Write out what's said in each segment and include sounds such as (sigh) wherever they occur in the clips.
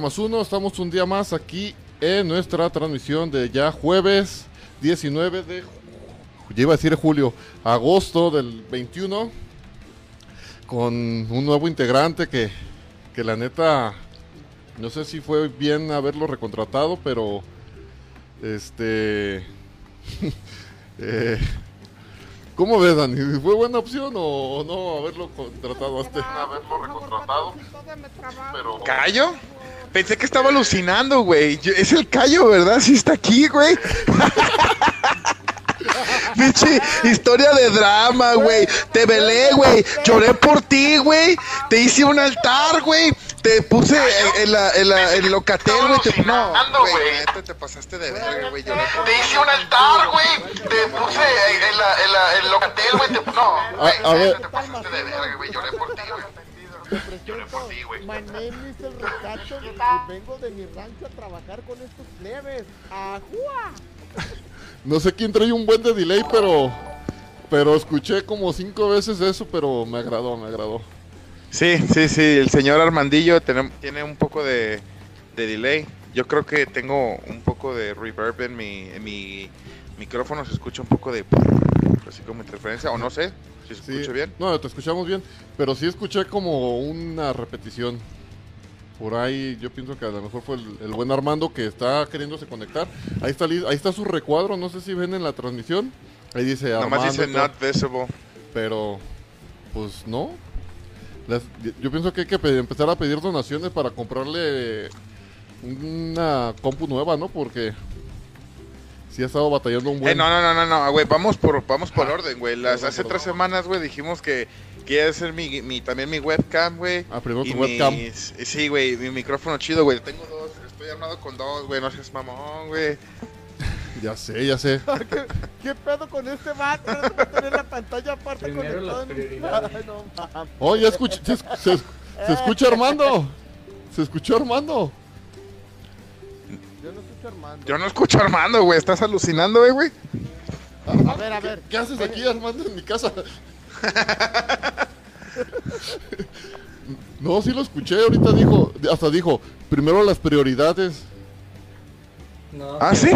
Más Uno, estamos un día más aquí en nuestra transmisión de ya jueves 19 de, ya iba a decir julio, agosto del 21, con un nuevo integrante que, que la neta, no sé si fue bien haberlo recontratado, pero este, (laughs) eh, ¿cómo ves Dani? ¿Fue buena opción o no haberlo contratado a este? Haberlo recontratado, pero... ¿Callo? Pensé que estaba alucinando, güey. Es el callo, ¿verdad? Sí está aquí, güey. (laughs) Pinche historia de drama, güey. Te velé, güey. Lloré por ti, güey. Te hice un altar, güey. Te puse en, en la, en la, en locatel, güey. Te- No, güey. te pasaste de verga, güey. Te hice un altar, güey. Te puse en la, en la, en locatel, güey. Te- No, güey. A- a ver. neta, Te pasaste de verga, güey. Lloré por ti, güey. Te presento, my name is el Recacho y vengo de mi rancho a trabajar con estos plebes. ¡Ajúa! (laughs) No sé quién trae un buen de delay, pero pero escuché como cinco veces eso, pero me agradó, me agradó. Sí, sí, sí, el señor Armandillo tiene, tiene un poco de, de delay. Yo creo que tengo un poco de reverb en mi, en mi micrófono, se escucha un poco de... así como interferencia, o no sé, si se Sí. escucha bien. No, te escuchamos bien, pero sí escuché como una repetición. Por ahí yo pienso que a lo mejor fue el, el buen Armando que está queriéndose conectar. Ahí está, ahí está su recuadro, no sé si ven en la transmisión. Ahí dice Armando. Nomás dice y todo, not visible. Pero, pues no. Las- yo pienso que hay que pe- empezar a pedir donaciones para comprarle una compu nueva, ¿no? Porque sí ha estado batallando un buen... Eh, no, no, no, no, no, güey, vamos por, vamos por Ah, orden, güey. Las, hace tres semanas, güey, dijimos que quería hacer mi, mi, también mi webcam, güey. Ah, primero tu webcam. mis- Sí, güey, mi micrófono chido, güey. Tengo dos, estoy armado con dos, güey, no seas mamón, güey. Ya sé, ya sé. (laughs) ¿Qué, qué pedo con este a tener la pantalla aparte Primero conectada en-. Ay, no mames. Oh, ya escuché, se, es- se es- se escucha Armando. Se escuchó Armando. Yo no escucho a Armando. Yo no escucho a Armando, güey, estás alucinando, eh, güey. A ver, a ver. ¿Qué haces aquí, Armando, en mi casa? (laughs) No, sí lo escuché, ahorita dijo, hasta dijo, primero las prioridades. No, ¿Ah, sí?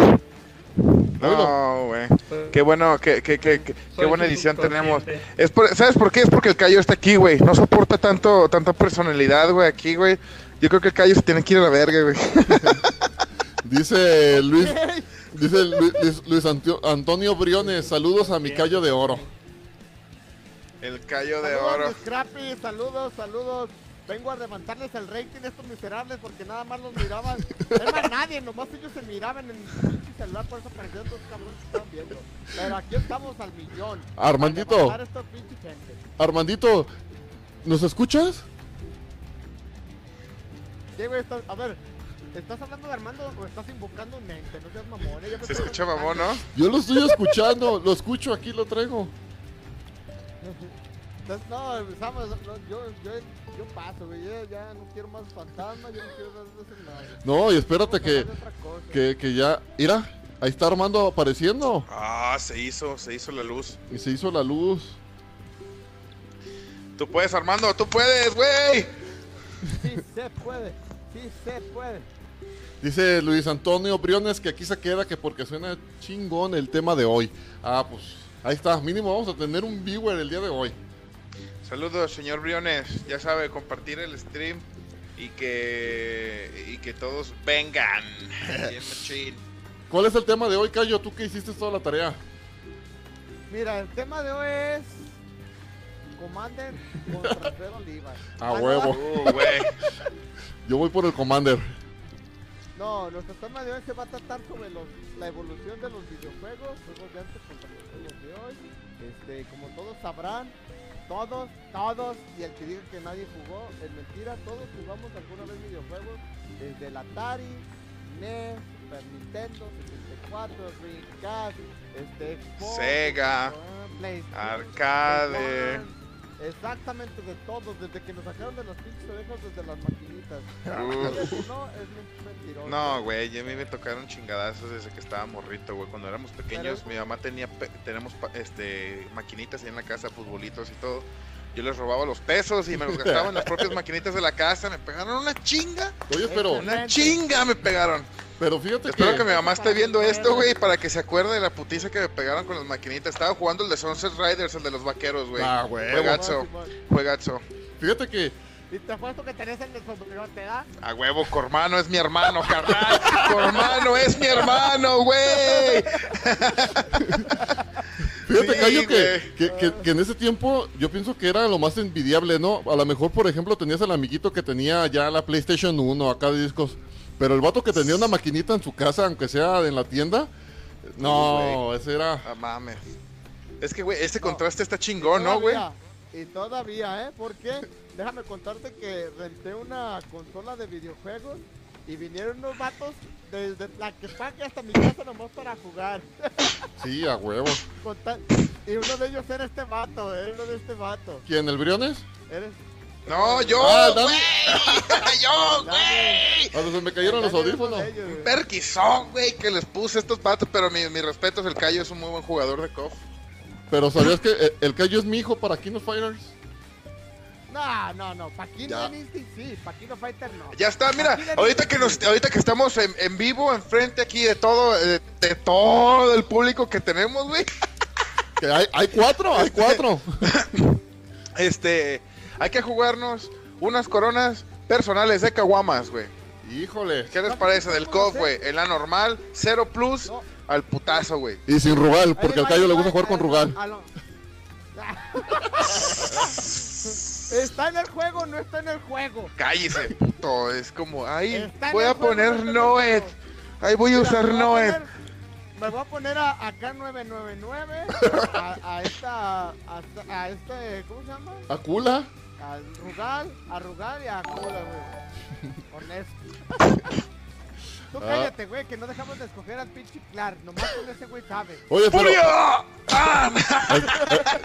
No, güey. Qué bueno, qué, qué, qué, qué, buena edición tenemos. subconsciente. Es por- ¿Sabes por qué? Es porque el Cayo está aquí, güey. No soporta tanto, tanta personalidad, güey, aquí, güey. Yo creo que el Cayo se tiene que ir a la verga, güey. (laughs) Dice Luis, dice Lu- Luis, Luis Antio- Antonio Briones, saludos a mi callo de oro. El Cayo de Saludos, oro. saludos, saludos. Vengo a levantarles el rating a estos miserables porque nada más los miraban. Es más, nadie, nomás ellos se miraban en el pinche celular, por eso parecían dos cabrones que estaban viendo. Pero aquí estamos al millón. Armandito. Armandito, ¿nos escuchas? Sí, güey, estás- a ver, ¿estás hablando de Armando o estás invocando un ente? No seas mamón. eh, Se escucha mamón, ¿no? Yo lo estoy escuchando, lo escucho, aquí lo traigo. No, empezamos, no, yo, yo, yo paso, güey, ya no quiero más fantasmas, yo no quiero más de ese nada. No, y espérate que, que, que ya, mira, ahí está Armando apareciendo. Ah, se hizo, se hizo la luz. Y se hizo la luz. Tú puedes, Armando, tú puedes, güey. Sí se puede, sí se puede. Dice Luis Antonio Briones que aquí se queda que porque suena chingón el tema de hoy. Ah, pues ahí está. Mínimo vamos a tener un viewer el día de hoy. Saludos, señor Briones. Ya sabe, compartir el stream y que y que todos vengan. ¿Cuál es el tema de hoy, Cayo? Tú que hiciste toda la tarea. Mira, el tema de hoy es Commander contra (laughs) Alfredo Olivas. A Ah, huevo. Uh, güey. Yo voy por el Commander. No, nuestro tema de hoy se va a tratar sobre los, la evolución de los videojuegos, juegos de antes contra los juegos de hoy. Este, como todos sabrán, todos, todos, y el que diga que nadie jugó, es mentira, todos jugamos alguna vez videojuegos, desde el Atari, NES, Super Nintendo, 64, Dreamcast, este, Xbox, Sega, PlayStation, Arcade. Exactamente de todos, desde que nos sacaron de los pinches orejas desde las maquinitas. No, es men- mentiroso. No, güey, a mí me tocaron chingadazos desde que estaba morrito, güey. Cuando éramos pequeños, mi mamá tenía, tenemos este, maquinitas ahí en la casa, futbolitos y todo. Yo les robaba los pesos y me los gastaba en las propias maquinitas de la casa. Me pegaron una chinga, Oye, pero, una chinga me pegaron. pero fíjate Espero que que... mi mamá esté viendo esto, güey, para que se acuerde de la putiza que me pegaron con las maquinitas. Estaba jugando el de Sunset Riders, el de los vaqueros, güey. Ah, huevo. Juegazo, juegazo. Fíjate que... Y te apuesto que tenés el de sombrero, ¿te da? A huevo, Cormano es mi hermano, carnal. Cormano es mi hermano, güey. (laughs) Fíjate, Sí, Cayo, que, que, que- que en ese tiempo yo pienso que era lo más envidiable, ¿no? A lo mejor, por ejemplo, tenías al amiguito que tenía ya la PlayStation 1 acá de discos, pero el vato que tenía una maquinita en su casa, aunque sea en la tienda, no, ese era... Ah, mames. Es que, güey, este No. contraste está chingón, ¿no, güey? Y todavía, ¿eh? Porque déjame contarte que renté una consola de videojuegos y vinieron unos vatos desde la que pague hasta mi casa nomás para jugar. (laughs) Sí, a huevo. Tal- Y uno de ellos era este vato, ¿eh? Uno de este vato. ¿Quién, el Briones? Eres... No, yo, Ah, güey. (laughs) yo, güey. A los se me cayeron los era audífonos. ellos, güey. Perquizón, güey, que les puse estos patos, pero mi, mi respeto es el Cayo, es un muy buen jugador de KOF. Pero ¿sabías que eh, el Cayo es mi hijo para Kino Fighters? No, no, no. Paquino Ya. en Instinct sí, Paquino Fighter no. Ya está, mira, ahorita que que nos, ahorita que estamos en, en vivo, enfrente aquí de todo, eh, de todo el público que tenemos, güey. Que hay, hay cuatro, hay cuatro. (laughs) Este, hay que jugarnos unas coronas personales de caguamas, güey. Híjole. ¿Qué les parece del KOF, güey? En la normal, cero plus, No. al putazo, güey. Y sin Rugal, porque al Cayo le gusta jugar con Rugal. (laughs) (laughs) ¿Está en el juego o no está en el juego? Cállese, puto. Es como, ahí voy a juego, poner Noed. Ahí voy a usar me voy a Noed. poner- Me voy a poner a, a K999, a, a esta, a, a este, ¿cómo se llama? ¿A Kula? A Rugal, a Rugal y a Kula, güey. Honesto. Tú Ah. cállate, güey, que no dejamos de escoger al pinche Clark, nomás con ese güey sabe. Oye, pero, ¡Furia! ¡Ah! eh,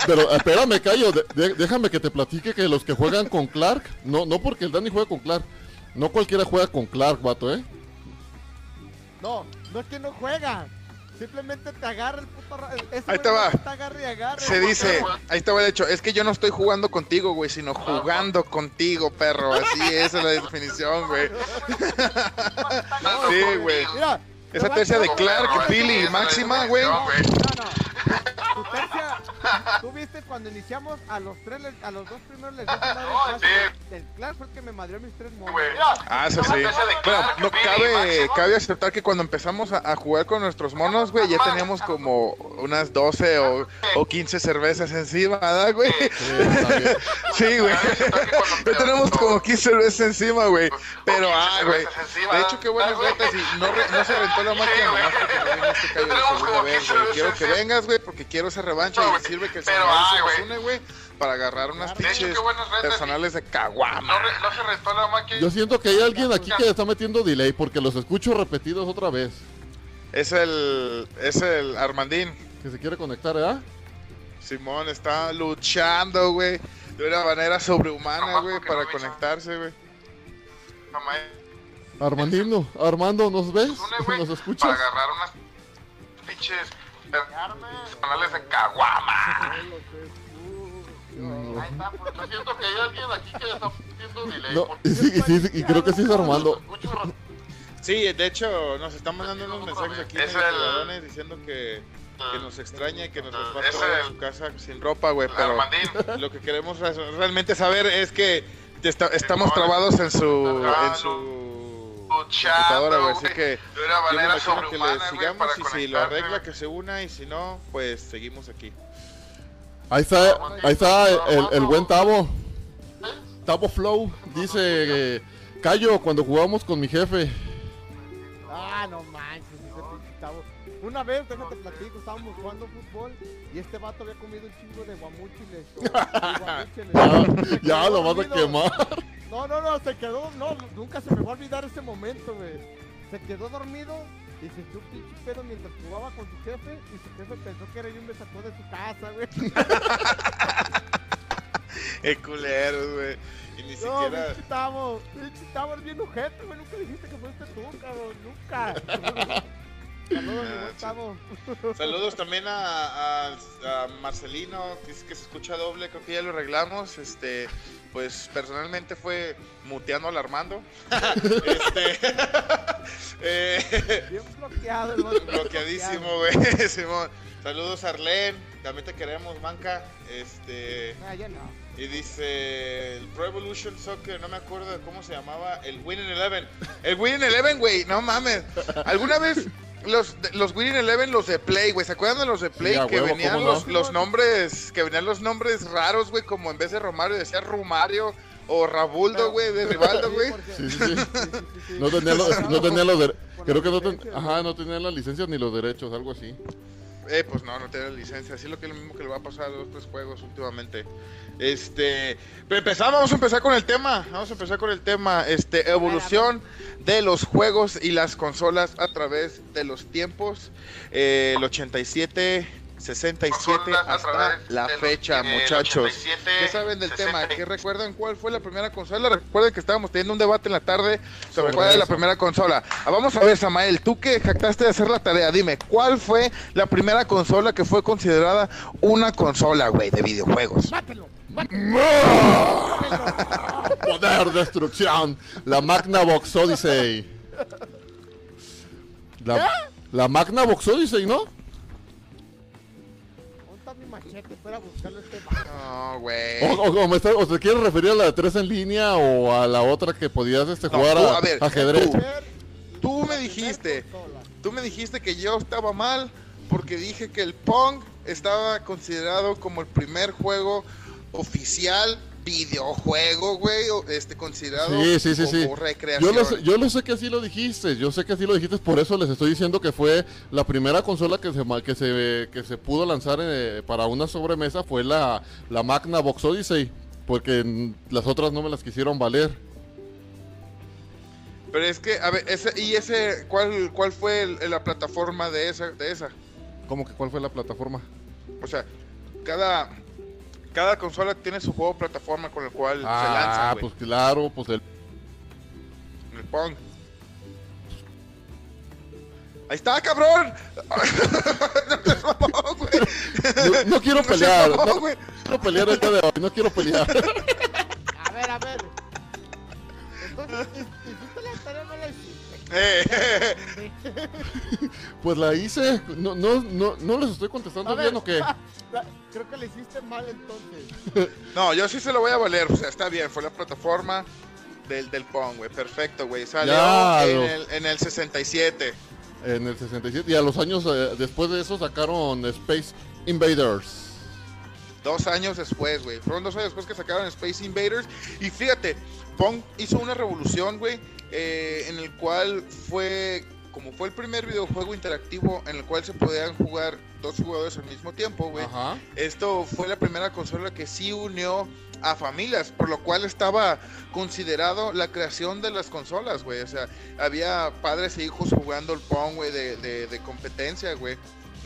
pero espérame, Cayo, de- de- déjame que te platique que los que juegan con Clark, no, no porque el Dani juega con Clark, no cualquiera juega con Clark, vato, ¿eh? No, no es que no juega. Simplemente te agarra el puto... Ese Ahí te va. Te agarra y agarra. Se dice, ahí estaba el hecho, es que yo no estoy jugando contigo, güey, sino jugando contigo, perro. Así esa es la definición, güey. (laughs) (laughs) Sí, güey. Mira. Esa tercia te de Clark, Billy y Máxima, güey. No, no, no. Tu tercia, tú viste cuando iniciamos a los tres, a los dos primeros les dio su madre fácil. El Clark fue el que me madrió mis tres monos. Ah, eso sí. Bueno, no cabe, cabe aceptar que cuando empezamos a, a jugar con nuestros monos, güey, ya teníamos como unas 12 o, o 15 cervezas encima, ¿verdad, güey? Sí. Sí, güey. Ya tenemos como 15 cervezas encima, güey. Pero, ah, güey. De hecho, qué buenas retas y no, re- no se rentó la máquina porque no vino este cayo de segunda vez, güey. Quiero que vengas, güey, porque quiero esa revancha y sirve que el señor se nos une, güey, para agarrar unas pinches personales de caguama. Yo siento que hay alguien aquí que está metiendo delay porque los escucho repetidos otra vez. Es el, es el Armandín. Que se quiere conectar, ¿eh? Simón está luchando, güey, de una manera sobrehumana, güey, para conectarse, güey. Armandino, Armando, ¿nos ves? ¿Nos escuchas? agarrar unas pinches personales de caguama. No. Yo siento que hay alguien aquí que está haciendo delay. No, y, (laughs) sí, y sí, y creo que sí es Armando. Sí, de hecho, nos están mandando unos mensajes aquí Es medio el- diciendo que, que nos extraña y que nos los el- su casa sin ropa, güey. Pero Armandín. (laughs) lo que queremos re- realmente saber es que esta- estamos trabados en su, en su computadora, güey. Así que de una yo me manera que le sigamos y si lo arregla que se una y si no, pues seguimos aquí. Ahí está, ahí está el, el buen Tavo. Tavo Flow dice, eh, Cayo, cuando jugamos con mi jefe. Ah, no manches. Una vez, déjate platico, estábamos jugando fútbol y este vato había comido un chingo de o- guamúchiles. (laughs) Se Ya quedó lo vas a quemar. No, no, no, se quedó, no, nunca se me va a olvidar ese momento, güey. Se quedó dormido y sintió un pinche pedo mientras jugaba con su jefe y su jefe pensó que era yo y me sacó de su casa, güey. (laughs) Qué culeros, güey. Y ni No, siquiera. pinche Tavo, pinche Tavo, eres bien güey. Nunca dijiste que fuiste tú, cabrón, nunca. (laughs) Saludos, Ah, buen sí. Tavo. (laughs) Saludos también a, a- a Marcelino, que dice que se escucha doble, creo que ya lo arreglamos. Este, pues personalmente fue muteando al Armando. (laughs) este, (laughs) eh, Bien bloqueado el bloqueadísimo, güey. Simón. Saludos a Arlen, también te queremos, Manca. Este, Ah, ya no. y dice el Pro Evolution Soccer, no me acuerdo de cómo se llamaba, el Winning Eleven. El Winning Eleven, güey, no mames. ¿Alguna vez los, los Winning Eleven, los de Play, güey, ¿se acuerdan de los de Play Sí, que huevo, venían no. los, los nombres, que venían los nombres raros, güey, como en vez de Romario decía Rumario o Rabuldo, güey, de Rivaldo, güey? Sí, sí. No tenía los, no tenía los der- Con Creo que no, ten- ajá, no tenía las licencias ni los derechos, algo así. Eh, pues no, no tiene licencia. Así es lo que es lo mismo que le va a pasar a los tres juegos últimamente. Este, pero empezamos, vamos a empezar con el tema. Vamos a empezar con el tema. Este, evolución de los juegos y las consolas a través de los tiempos. Eh, el 87, 67 hasta la fecha, muchachos. ¿Qué saben del tema? ¿Qué recuerdan cuál fue la primera consola? Recuerden que estábamos teniendo un debate en la tarde sobre Sobre cuál es la primera consola. Ah, vamos a ver, Samael, tú que jactaste de hacer la tarea, dime, ¿cuál fue la primera consola que fue considerada una consola, güey, de videojuegos? Mátelo. Poder, destrucción. La Magnavox Odyssey. La, la Magnavox Odyssey, ¿no? Este. No, güey. O, o- o me está- o te quieres referir a la de 3 en línea o a la otra que podías este, No, jugar tú, a, a ver, ajedrez? tú. Me dijiste, tú me dijiste que yo estaba mal porque dije que el Pong estaba considerado como el primer juego oficial videojuego, güey, este considerado Sí, sí, sí, sí. como recreación. Yo lo, sé, yo lo sé que así lo dijiste, yo sé que así lo dijiste, por eso les estoy diciendo que fue la primera consola que se que se, que se pudo lanzar eh, para una sobremesa fue la, la Magnavox Odyssey, porque las otras no me las quisieron valer. Pero es que, a ver, ese, y ese, ¿cuál, cuál fue el- la plataforma de esa, de esa? ¿Cómo que cuál fue la plataforma? O sea, cada, cada consola tiene su juego plataforma con el cual se lanza, Ah, pues claro, pues el... El Pong. Ahí está, cabrón. (laughs) no te mamó, güey. No, no quiero No pelear, mamó, no güey. quiero pelear el día de hoy, no quiero pelear. (laughs) A ver, a ver. Entonces, (laughs) Eh, (laughs) Pues la hice, no, no, no, no les estoy contestando A bien ver, o qué. (laughs) la- creo que la hiciste mal entonces. (laughs) no, yo sí se lo voy a valer. O sea, está bien. Fue la plataforma del, del Pong, güey. Perfecto, güey. Salió Ya, en, lo- el, en el 67. En el 67 y a los años eh, después de eso sacaron Space Invaders. Dos años después, güey. Fueron dos años después que sacaron Space Invaders. Y fíjate, Pong hizo una revolución, güey, eh, en el cual fue, como fue el primer videojuego interactivo en el cual se podían jugar dos jugadores al mismo tiempo, güey. Esto fue la primera consola que sí unió a familias, por lo cual estaba considerado la creación de las consolas, güey. O sea, había padres e hijos jugando el Pong, güey, de, de, de competencia, güey.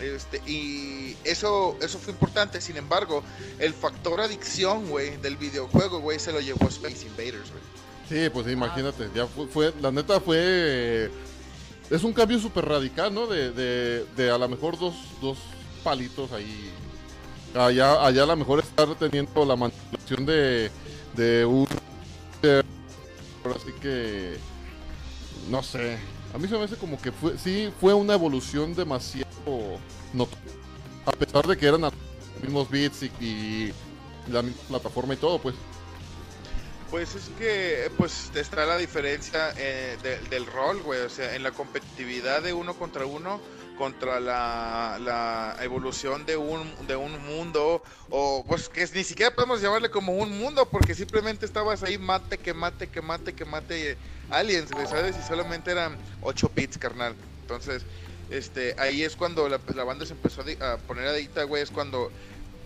Este, y eso, eso fue importante. Sin embargo, el factor adicción, güey, del videojuego, güey, se lo llevó Space Invaders, güey. Sí, pues imagínate, ya fue, fue- la neta fue, es un cambio súper radical, ¿no? De, de, de a lo mejor dos, dos palitos ahí. Allá, allá a lo mejor estar teniendo la manipulación de, de un... de- ahora sí que... No sé. A mí se me hace como que fue, sí fue una evolución demasiado notoria. A pesar de que eran los mismos bits y la misma plataforma y todo, pues. Pues es que pues está la diferencia eh, de- del rol, güey. O sea, en la competitividad de uno contra uno, contra la, la evolución de un, de un mundo, o pues que ni siquiera podemos llamarle como un mundo, porque simplemente estabas ahí mate, que mate, que mate, que mate aliens, güey, ¿sabes? Y solamente eran 8 bits, carnal. Entonces, este, ahí es cuando la, la banda se empezó a, a poner adicta, güey, es cuando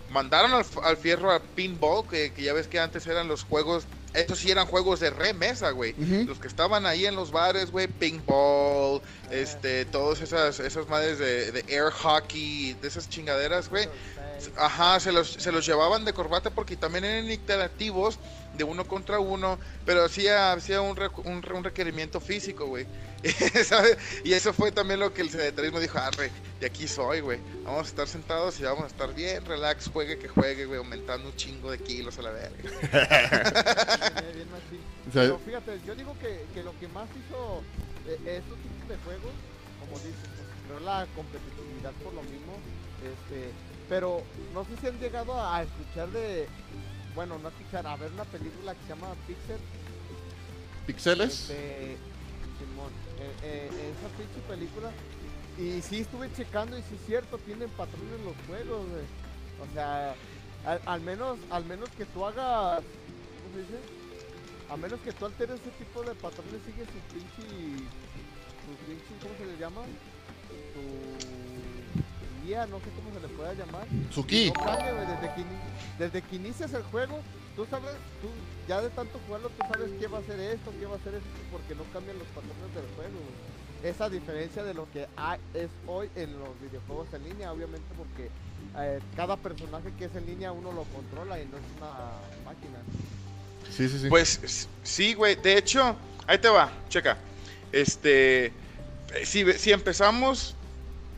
mandaron al, al fierro a pinball, que ya ves que antes eran los juegos, estos sí eran juegos de remesa, güey. Ujú. Los que estaban ahí en los bares, güey, pinball, este, todas esas, esas madres de, de air hockey, de esas chingaderas, güey. Ajá, se los, se los llevaban de corbata porque también eran interactivos de uno contra uno, pero hacía, hacía un, un, re- un requerimiento físico, güey. (laughs) Y eso fue también lo que el sedentarismo dijo, arre, de aquí soy, güey. Vamos a estar sentados y vamos a estar bien, relax, juegue que juegue, güey, aumentando un chingo de kilos a la verga. (laughs) Bien, machín. O sea, Pero fíjate, yo digo que, que lo que más hizo eh, estos tipos de juegos, como dices, pues creó la competitividad por lo mismo. Este, pero no sé si han llegado a escuchar de, bueno, no a escuchar, a ver una película que se llama Pixel. pixeles. Este, Simón, eh, eh, esa pinche película. Y sí estuve checando y sí es cierto, tienen patrones los juegos, güey. O sea, al, al menos, al menos que tú hagas, ¿cómo se dice? A menos que tú alteres ese tipo de patrones, sigue su pinche, su pinche, ¿cómo se le llama? Su guía, no sé cómo se le pueda llamar. Su ki. No cambia, güey, desde que, ini- desde que inicias el juego, tú sabes, tú ya de tanto jugarlo, tú sabes qué va a hacer esto, qué va a hacer esto, porque no cambian los patrones del juego. güey. Esa diferencia de lo que hay, es hoy en los videojuegos en línea, obviamente porque eh, cada personaje que es en línea uno lo controla y no es una máquina. Pues sí, güey. De hecho, ahí te va, checa. Este, si, empezamos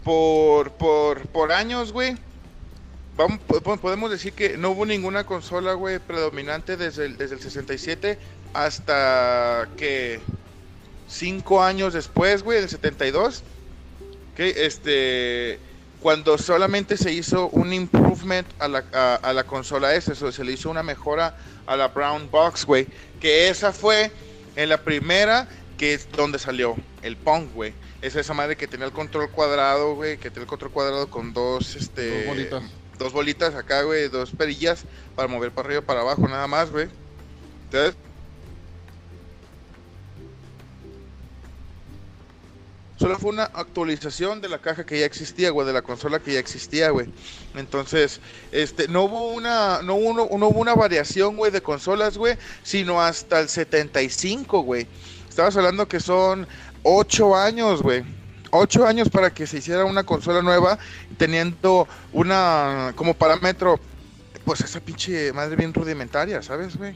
por, por, por años, güey, podemos decir que no hubo ninguna consola, güey, predominante desde el, desde el 67 hasta que cinco años después, güey, del 72. Que este, cuando solamente se hizo un improvement a la, a, la consola S, so, se le hizo una mejora a la Brown Box, güey. Que esa fue en la primera que es donde salió el Pong, güey. Es esa madre que tenía el control cuadrado, güey, que tenía el control cuadrado con dos, este... Dos bolitas. Dos bolitas acá, güey, dos perillas para mover para arriba para abajo, nada más, güey. Entonces... Solo fue una actualización de la caja que ya existía, güey, de la consola que ya existía, güey. Entonces, este, no hubo una, no hubo, no hubo una variación, güey, de consolas, güey, sino hasta el 75, güey. Estabas hablando que son 8 años, güey. 8 años para que se hiciera una consola nueva, teniendo una, como parámetro, pues esa pinche madre bien rudimentaria, ¿sabes, güey?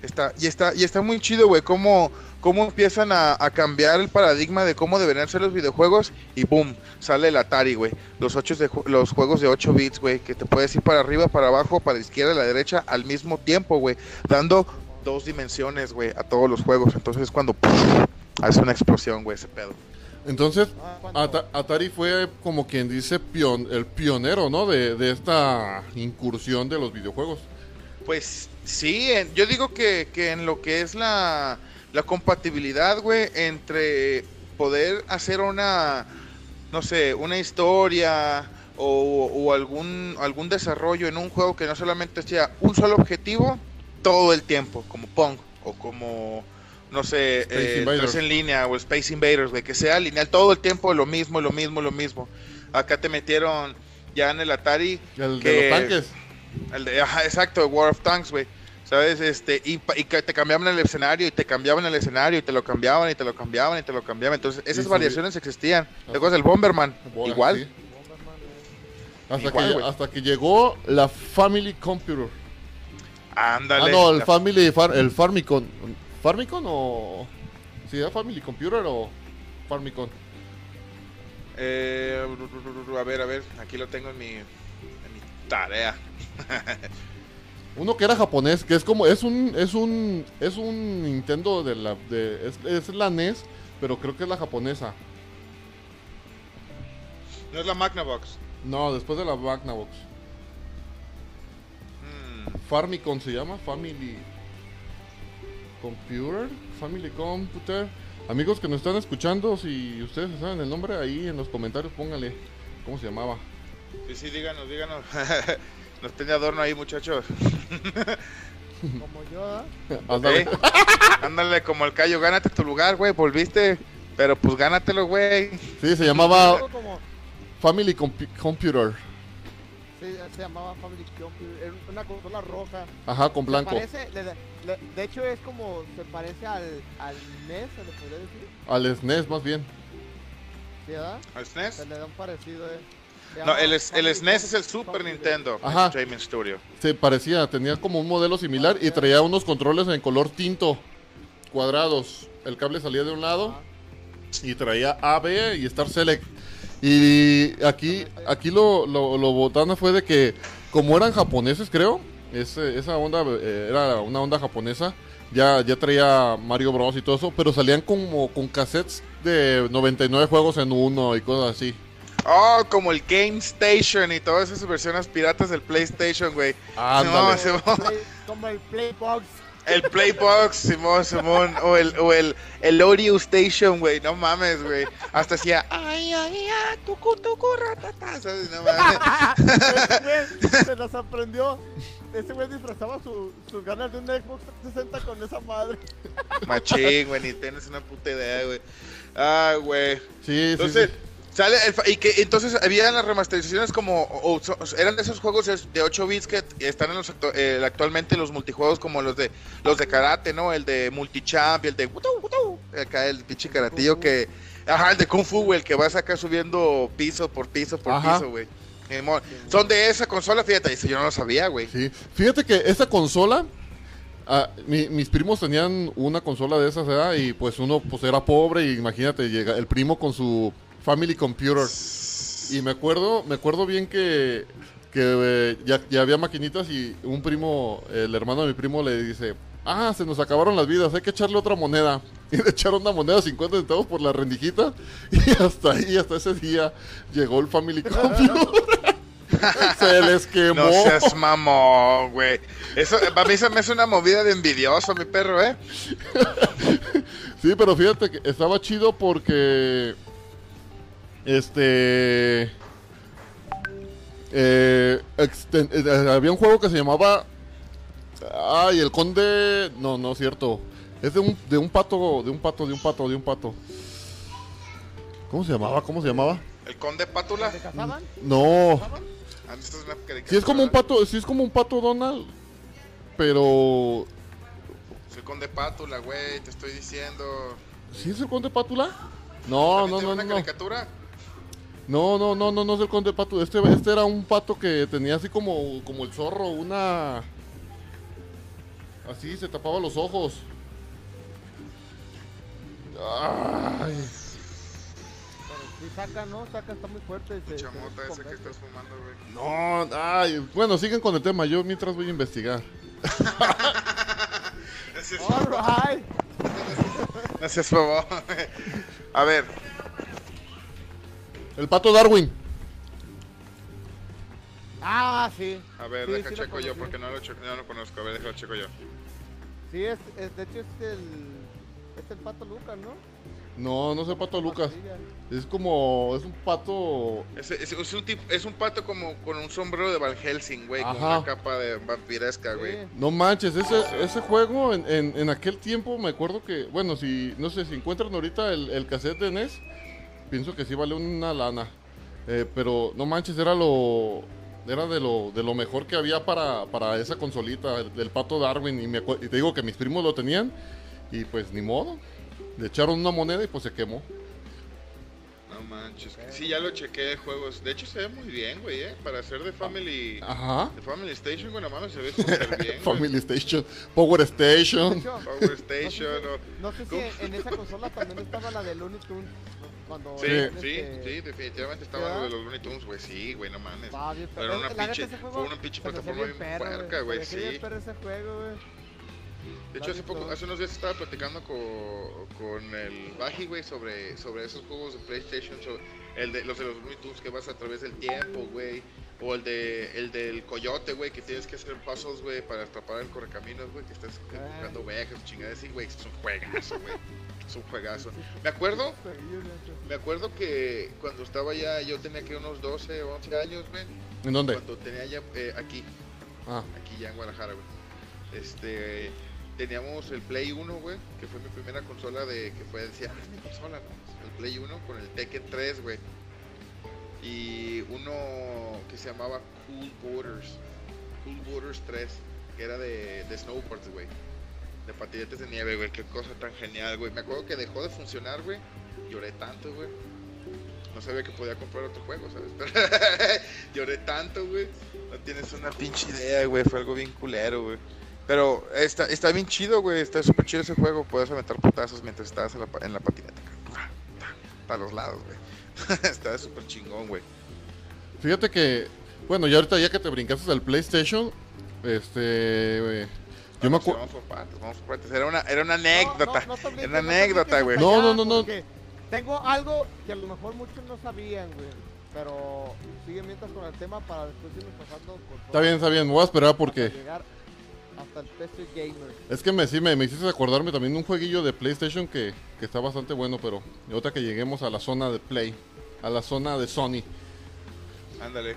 Está, y está, y está muy chido, güey, cómo, cómo empiezan a, a cambiar el paradigma de cómo deberían ser los videojuegos y boom, sale el Atari, güey. Los, ocho de, ju- los juegos de 8 bits, güey, que te puedes ir para arriba, para abajo, para la izquierda y la derecha al mismo tiempo, güey, dando dos dimensiones, güey, a todos los juegos. Entonces es cuando ¡puf! hace una explosión, güey, ese pedo. Entonces, Ah, Atari fue como quien dice pion- el pionero, ¿no? De, de esta incursión de los videojuegos. Pues sí, en- yo digo que, que en lo que es la, la compatibilidad, güey, entre poder hacer una, no sé, una historia o, o algún, algún desarrollo en un juego que no solamente sea un solo objetivo todo el tiempo, como Pong o como, no sé, eh, en línea o Space Invaders, güey, que sea lineal todo el tiempo lo mismo, lo mismo, lo mismo. Acá te metieron ya en el Atari El Que- de los tanques. el de, ajá, exacto, War of Tanks, güey. ¿Sabes? Este, y, y que te cambiaban el escenario, y te cambiaban el escenario, y te lo cambiaban, y te lo cambiaban, y te lo cambiaban. Entonces, esas sí. variaciones existían. Luego del Bomberman, igual. sí. Hasta, Igual, que, güey. hasta que llegó la Family Computer. Ándale. ah, no, el La- Family, Far- el Farmicon. ¿Farmicon o...? ¿Sí era Family Computer o Farmicon? eh, a ver, a ver, aquí lo tengo en mi, en mi tarea. (laughs) Uno que era japonés, que es como, es un, es un, es un Nintendo de la, de, es, es la NES, pero creo que es la japonesa. No es la Magnavox. No, después de la Magnavox. Mm, Farmicon se llama, Family Computer, Family Computer. Amigos que nos están escuchando, si ustedes saben el nombre, ahí en los comentarios pónganle cómo se llamaba. Sí, sí, díganos, díganos. (laughs) Nos tiene adorno ahí, muchachos. (laughs) Como yo, ¿eh? Ándale. Ándale como el callo, gánate tu lugar, güey, volviste. Pero pues gánatelo, güey. Sí, se llamaba como- Family Compu- Computer. sí, se llamaba Family Computer, era una consola roja. Aja, con blanco. parece- le- le- de hecho es como, se parece al, al NES, se le podría decir. Al SNES más bien. ¿Sí, verdad? ¿El SNES? Se le da un parecido, eh. No, el, SNES es el. Super Nintendo Ajá. Entertainment Studio. Se parecía, tenía como un modelo similar y traía unos controles en color tinto, cuadrados. El cable salía de un lado y traía A, B y Star Select. Y aquí, aquí lo, lo, lo botana fue de que, como eran japoneses, creo, ese- esa onda eh, era una onda japonesa, ya, ya traía Mario Bros. y todo eso, pero salían como con cassettes de 99 juegos en uno y cosas así. Oh, como el Game Station y todas esas versiones piratas del PlayStation, güey. Ándale. No, Simón. Play- como el Playbox. El Playbox, Simón, Simón. O el, o el, el Audio Station, güey. No mames, güey. Hasta hacía. Ay, ay, ay, tucu, tucu, ratata. ¿sabes? No mames. Ese güey se las aprendió. Ese güey disfrazaba su- sus ganas de un Xbox 360 con esa madre. Machín, güey. Ni tienes una puta idea, güey. Ah, güey. Sí, sí, Entonces, sí. Sale el y que entonces había las remasterizaciones como o- o so- eran de esos juegos de 8 bits que están en los actu- eh, actualmente los multijuegos como los de los de karate, ¿no? El de multichamp y el de wutu, wutu. acá el pinche karatillo que ajá, el de kung fu, güey, el que vas acá subiendo piso por piso por Ajá. piso, güey. Son de esa consola, fíjate, eso yo no lo sabía, güey. Sí, fíjate que esa consola, ah, mi- mis primos tenían una consola de esas, ¿verdad? Y pues uno pues era pobre y imagínate, llega el primo con su Family Computer. Y me acuerdo, me acuerdo bien que, que eh, ya, ya había maquinitas y un primo, el hermano de mi primo le dice, ah, se nos acabaron las vidas, hay que echarle otra moneda. (laughs) Y le echaron una moneda de 50 centavos por la rendijita (laughs) y hasta ahí, hasta ese día, llegó el Family Computer. (laughs) se les quemó. No seas mamón, güey. Eso, a mí se me hace una movida de envidioso, mi perro, ¿eh? Sí, pero fíjate que estaba chido porque. Este. eh, exten- eh, había un juego que se llamaba. Ay, el conde. No, no es cierto. Es de un, de un pato, de un pato, de un pato, de un pato. ¿Cómo se llamaba? ¿Cómo se llamaba? El conde Pátula. ¿Se? No. Ah, es caricatura. Sí es como un pato, sí es como un pato Donald. Pero. Es el conde Pátula, güey, te estoy diciendo. ¿Sí es el conde Pátula? No, ¿También no, no, una no. caricatura? No, no, no, no, no es el conde pato. Este, este era un pato que tenía así como, como el zorro, una. Así se tapaba los ojos. Ay, Pero sí saca, ¿no? Saca, está muy fuerte. Se, se Chamota esa que estás fumando, güey. no, ay. Bueno, siguen con el tema. Yo mientras voy a investigar. (laughs) Ese es- All right. (laughs) Seas favor. (laughs) A ver, El pato Darwin. Ah, sí. a ver, Sí, deja sí checo yo porque no lo, che- no lo conozco. A ver, déjalo checo yo. Sí, es, es- de hecho es el. Es el pato Lucas, ¿no? No, no es el pato Lucas. Es como. Es un pato. Es, es- es un tipo, es un pato como con un sombrero de Van Helsing, güey, con una capa de vampiresca, güey. Sí. No manches, ese, ese juego en, en- en aquel tiempo me acuerdo que, bueno, si, no sé, si encuentran ahorita el, el cassette de NES, pienso que sí vale una lana. Eh, pero no manches, era lo, era de lo, de lo mejor que había para, para esa consolita, el, pato Darwin. Y te digo que mis primos lo tenían y pues ni modo. Le echaron una moneda y pues se quemó. No manches. Sí, ya lo chequé juegos. De hecho, se ve muy bien, güey, ¿eh? Para ser de Family. Ajá. De Family Station, güey, la mano se ve súper bien. (laughs) Family Station, Power De Station. hecho, Power Station, no sé si en esa consola también estaba la de Looney Tunes. Cuando Sí, sí, este, sí, definitivamente estaba ¿verdad? lo de los Looney Tunes, güey. Sí, güey, no mames. Pero era perro. una pinche, fue una pinche plataforma bien puerca, güey, sí. ese juego, güey. De hecho, hace, poco, hace unos días estaba platicando con, con el Baji, güey, sobre, sobre esos juegos de PlayStation, sobre el de, los de los Tunes que vas a través del tiempo, güey. O el de el del coyote, güey, que tienes que hacer puzzles, güey, para atrapar el correcaminos, güey, que estás Ah. buscando ovejas, chingadas así, güey, es un juegazo, güey. Es un juegazo. Me acuerdo, me acuerdo que cuando estaba ya, yo tenía que unos 12 o 11 años, güey, ¿En dónde? cuando tenía ya eh, aquí, Ah, aquí ya en Guadalajara, güey. Este, teníamos el Play 1, güey, que fue mi primera consola de, que fue, decía, ah, mi consola, ¿no? El Play 1 con el Tekken 3, güey. Y uno que se llamaba Cool Borders, Cool Borders 3, que era de, de snowboards, güey. De patinetes de nieve, güey, qué cosa tan genial, güey. Me acuerdo que dejó de funcionar, güey. Lloré tanto, güey. No sabía que podía comprar otro juego, ¿sabes? (laughs) Pero (laughs) lloré tanto, güey. No tienes una pinche idea, güey. Fue algo bien culero, güey. Pero está, está bien chido, güey. Está súper chido ese juego. Puedes aventar putazos mientras estás en la, pa- en la patineta. Para los lados, güey. (laughs) está súper chingón, güey. fíjate que, bueno, ya ahorita ya que te brincaste al PlayStation, este, yo me acuerdo... Vamos por partes, vamos por partes. Era una, era una anécdota. No, era una anécdota, güey. No, no, no, no. Tengo algo que a lo mejor muchos no sabían, güey. Pero sigue mientras con el tema para después irnos pasando con Está bien, está bien, me voy a esperar porque... Llegar Gamer. Es que me, sí, me, me hiciste acordarme también de un jueguillo de PlayStation que, que está bastante bueno, pero otra que lleguemos a la zona de Play, a la zona de Sony. Ándale.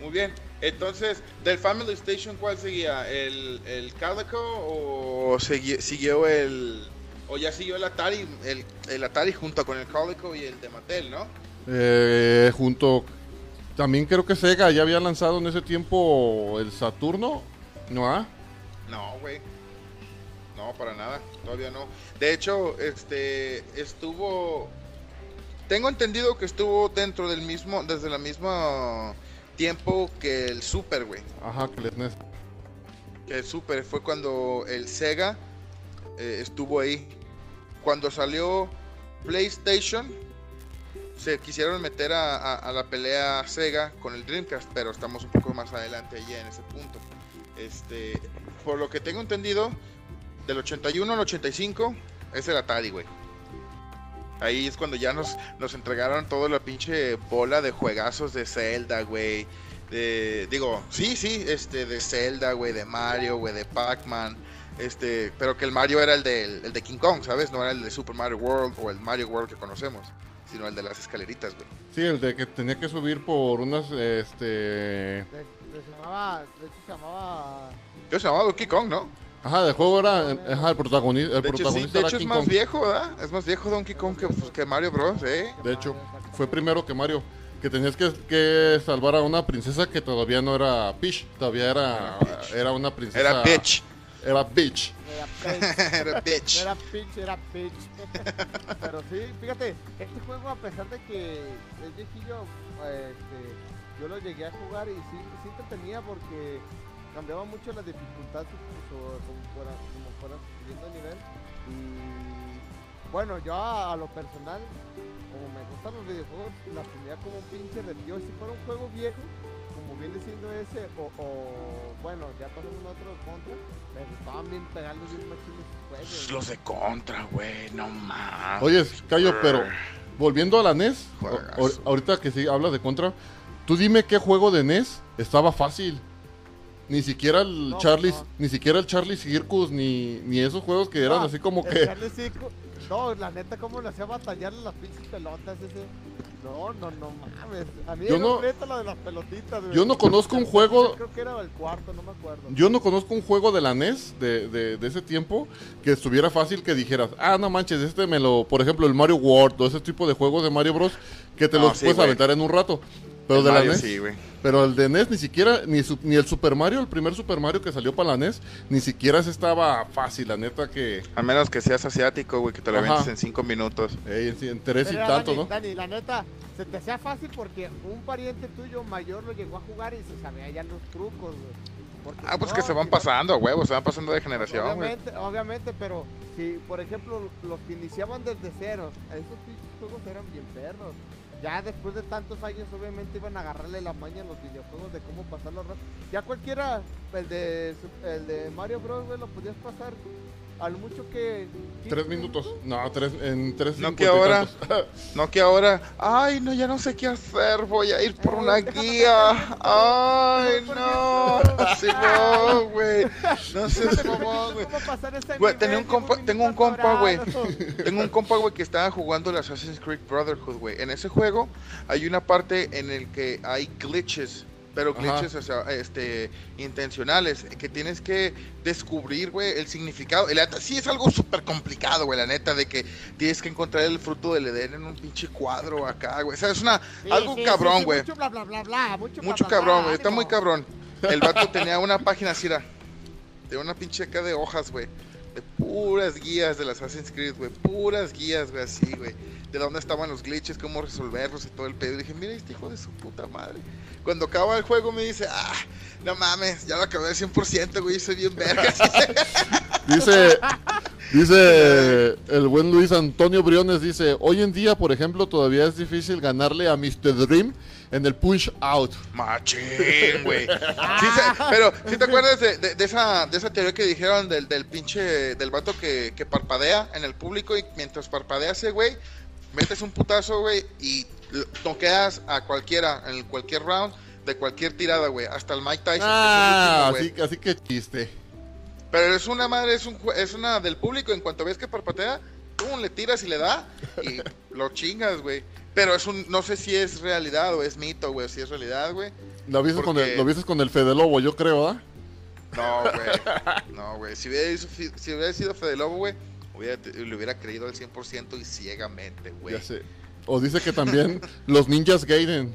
Muy bien. Entonces, del Family Station, ¿cuál seguía? ¿El, el Calico o segui- siguió el... o ya siguió el Atari, el, el Atari junto con el Calico y el de Mattel, ¿no? Eh, junto, también creo que Sega ya había lanzado en ese tiempo el Saturno, ¿no? ah? No, güey. No, para nada. Todavía no. De hecho, este estuvo. Tengo entendido que estuvo dentro del mismo, desde la misma tiempo que el Super, güey. Ajá, que les NES. Que el Super fue cuando el Sega eh, estuvo ahí. Cuando salió PlayStation, se quisieron meter a, a- a la pelea Sega con el Dreamcast, pero estamos un poco más adelante allí en ese punto. Este, por lo que tengo entendido, del 81 al 85 es el Atari, güey. Ahí es cuando ya nos, nos entregaron toda la pinche bola de juegazos de Zelda, güey. De, digo, sí, sí, este, de Zelda, güey, de Mario, güey, de Pac-Man. Este, pero que el Mario era el de, el de King Kong, ¿sabes? No era el de Super Mario World o el Mario World que conocemos, sino el de las escaleritas, güey. Sí, el de que tenía que subir por unas, este... Se llamaba, de hecho se llamaba... Yo se llamaba Donkey Kong, ¿no? Ajá, el juego era, ajá, el, protagoni- el De hecho, sí, protagonista de era hecho es más Kong. viejo, ¿verdad? Es más viejo Donkey Kong que, pues, que Mario Bros, ¿eh? De hecho, fue primero que Mario. Que tenías que, que salvar a una princesa que todavía no era Peach. Todavía era, Era Peach. era una princesa. Era bitch. Era Peach. Era Peach. Era bitch. (laughs) era pitch. (laughs) Pero sí, fíjate, este juego a pesar de que es viejillo, este, yo lo llegué a jugar y sí, sí te tenía porque cambiaba mucho la dificultad como fuera, como fuera subiendo de nivel. Y bueno, yo a, a lo personal, como me gustan los videojuegos, la tenía como un pinche retiro. Si fuera un juego viejo, como viene siendo ese, o, o bueno, ya pasamos a otro contra, pero estaban bien pegando bien juegos. Los de contra, güey, no mames. Oye, Cayo, pero volviendo a la NES, o- ahorita que sí hablas de contra, tú dime qué juego de NES estaba fácil. Ni siquiera el No, Charlie, no. ni siquiera el Charlie Circus, ni, ni esos juegos que eran No, así como que. Charlie Circus- No, la neta, ¿cómo le hacía batallarle las pinches pelotas ese? No, no, no mames. A mí Yo era no- un reto la de las pelotitas. Yo no conozco un juego- Creo que era el cuarto, no me acuerdo. Yo no conozco un juego de la NES de, de, de ese tiempo que estuviera fácil que dijeras, ah, no manches, este me lo, por ejemplo, el Mario World o ese tipo de juegos de Mario Bros. que te No, los sí, puedes güey. aventar en un rato. Pero El de Mario la NES, sí, güey. pero el de NES ni siquiera, ni, su- ni el Super Mario, el primer Super Mario que salió para la NES, ni siquiera se estaba fácil, la neta que, A menos que seas asiático, güey, que te lo Ajá. en cinco minutos. eh, en interés y Pero, tanto, Dani, ¿no? Dani, la neta, se te hacía fácil porque un pariente tuyo mayor lo llegó a jugar y se sabía ya los trucos, güey. Porque Ah, pues no, que se van si no- pasando, huevos, se van pasando de generación, güey. Obviamente, obviamente, pero si, por ejemplo, los que iniciaban desde cero, esos pinches juegos eran bien perros. Ya después de tantos años, obviamente iban a agarrarle la maña a los videojuegos de cómo pasarlos rápido. Ya cualquiera, el de, el de Mario Bros, güey, lo podías pasar A lo mucho que. Tres minutos. No, tres, en tres No, que ahora. (laughs) No que ahora, ay, no, ya no sé qué hacer, voy a ir por Eh, una guía. Ay, no, Dios. Simón, güey. No güey. ¿Cómo Güey, nivel? tenía un compa- tengo un compa, güey. Tengo un compa, güey, que estaba jugando el Assassin's Creed Brotherhood, güey. En ese juego hay una parte en el que hay glitches, pero glitches, o sea, este, intencionales, que tienes que descubrir, güey, el significado. Neta, sí es algo súper complicado, güey, la neta, de que tienes que encontrar el fruto del Edén en un pinche cuadro acá, güey. O sea, es una, Sí, algo sí, sí, cabrón, sí, güey. Mucho bla bla bla bla. Mucho, Mucho bla, cabrón, bla. Está muy cabrón. (laughs) El vato tenía una página así, era, de una pinche acá de hojas, güey. De puras guías del Assassin's Creed, güey. Puras guías, güey, así, güey. De dónde estaban los glitches, cómo resolverlos y todo el pedo. Y dije, mira este hijo de su puta madre. Cuando acaba el juego me dice, ah, no mames, ya lo acabé al 100%, güey. Soy bien verga. (laughs) Dice, dice (laughs) el buen Luis Antonio Briones, dice, hoy en día, por ejemplo, todavía es difícil ganarle a Mr. Dream en el Punch Out. Machín, güey. (laughs) Sí pero, ¿sí te acuerdas de, de- de esa, de esa teoría que dijeron del, del pinche, del vato que, que parpadea en el público y mientras parpadea ese güey, metes un putazo, güey, y toqueas a cualquiera, en cualquier round, de cualquier tirada, güey, hasta el Mike Tyson. Ah, que es el último, así, así que chiste. Pero es una madre, es, un, es una del público, en cuanto ves que parpatea, tú le tiras y le da, y (laughs) lo chingas, güey. Pero es un, no sé si es realidad o es mito, güey, si es realidad, güey. Lo viste, con Porque- el, lo viste con el Fede Lobo, yo creo, ¿ah? No, güey. (laughs) No, güey. Si hubiera, si hubiera sido Fede Lobo, güey, hubiera- le hubiera creído al 100% y ciegamente, güey. Ya sé. O dice que también (laughs) los ninjas Gaiden.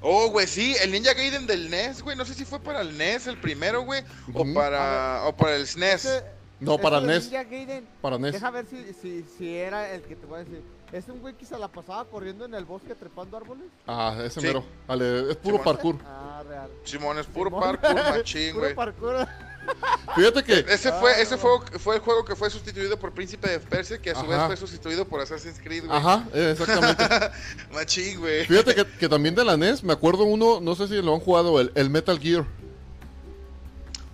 Oh, güey, sí, el Ninja Gaiden del NES, güey. No sé si fue para el NES el primero, güey, o para o para el SNES. Ese- No, para el NES. Ninja Gaiden, Para NES. Deja ver si, si, si era el que te voy a decir. ¿Es un güey que se la pasaba corriendo en el bosque trepando árboles? Ah, ese Sí. mero. Vale, es puro Simón. parkour. Ah, real. Simón, es puro Simón. parkour, machín, (laughs) Puro güey. parkour. Fíjate que Ese Ah, fue, ese no. fue, fue el juego que fue sustituido por Príncipe de Persia, que a su vez fue sustituido por Assassin's Creed, güey. Ajá, eh, exactamente. (laughs) Machín, güey. Fíjate que, que también de la NES, me acuerdo uno, no sé si lo han jugado, el, el Metal Gear.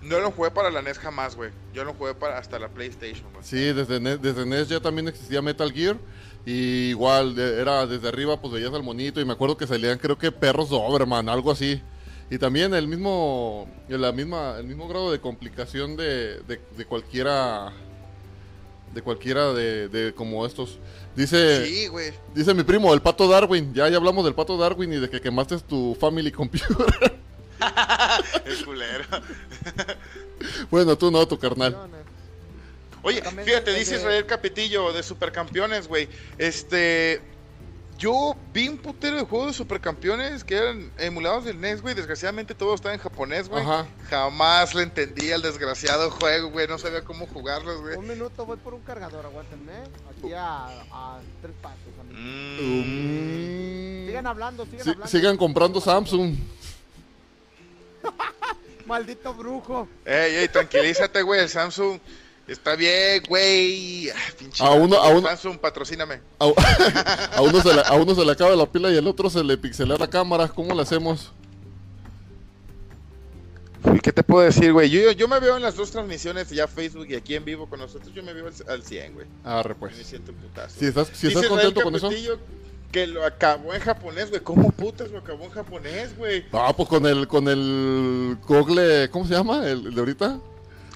No lo jugué para la NES jamás, güey. Yo lo jugué para hasta la PlayStation, güey. Sí, desde NES, desde NES ya también existía Metal Gear. Y igual, de- era desde arriba, pues veías al monito. Y me acuerdo que salían, creo que perros Doberman, algo así. Y también el mismo, la misma, el mismo grado de complicación de, de, de cualquiera, de cualquiera de, de como estos. Dice, Sí, güey. dice mi primo, el pato Darwin. Ya, ya hablamos del pato Darwin y de que quemaste tu family computer. (laughs) El culero. (laughs) bueno, tú no, tu carnal. Oye, fíjate, dice Israel Capetillo de Supercampeones, güey. Este. Yo vi un putero de juegos de Supercampeones que eran emulados del NES, güey. Desgraciadamente todo estaba en japonés, güey. Ajá. Jamás le entendí al desgraciado juego, güey. No sabía cómo jugarlos, güey. Un minuto, voy por un cargador, aguántenme. Aquí a, a tres pasos, amigos. Mm. Mm. Sigan hablando, sigan Sí- hablando. sigan comprando Samsung. (laughs) Maldito brujo. Ey, ey, tranquilízate, güey. El Samsung está bien, güey. Ah, pinche A uno- a uno- Samsung, patrocíname. A, (laughs) a uno se le, a uno se le acaba la pila y al otro se le pixelea la cámara. ¿Cómo le hacemos? ¿Y qué te puedo decir, güey? Yo, yo, yo me veo en las dos transmisiones, ya Facebook y aquí en vivo con nosotros. Yo me veo al, al 100, güey. Me pues. siento un putazo. Si estás, si estás contento con eso. Que lo acabó en japonés, güey. ¿Cómo putas lo acabó en japonés, güey? Ah, pues con el, con el Google, ¿cómo se llama? El de ahorita.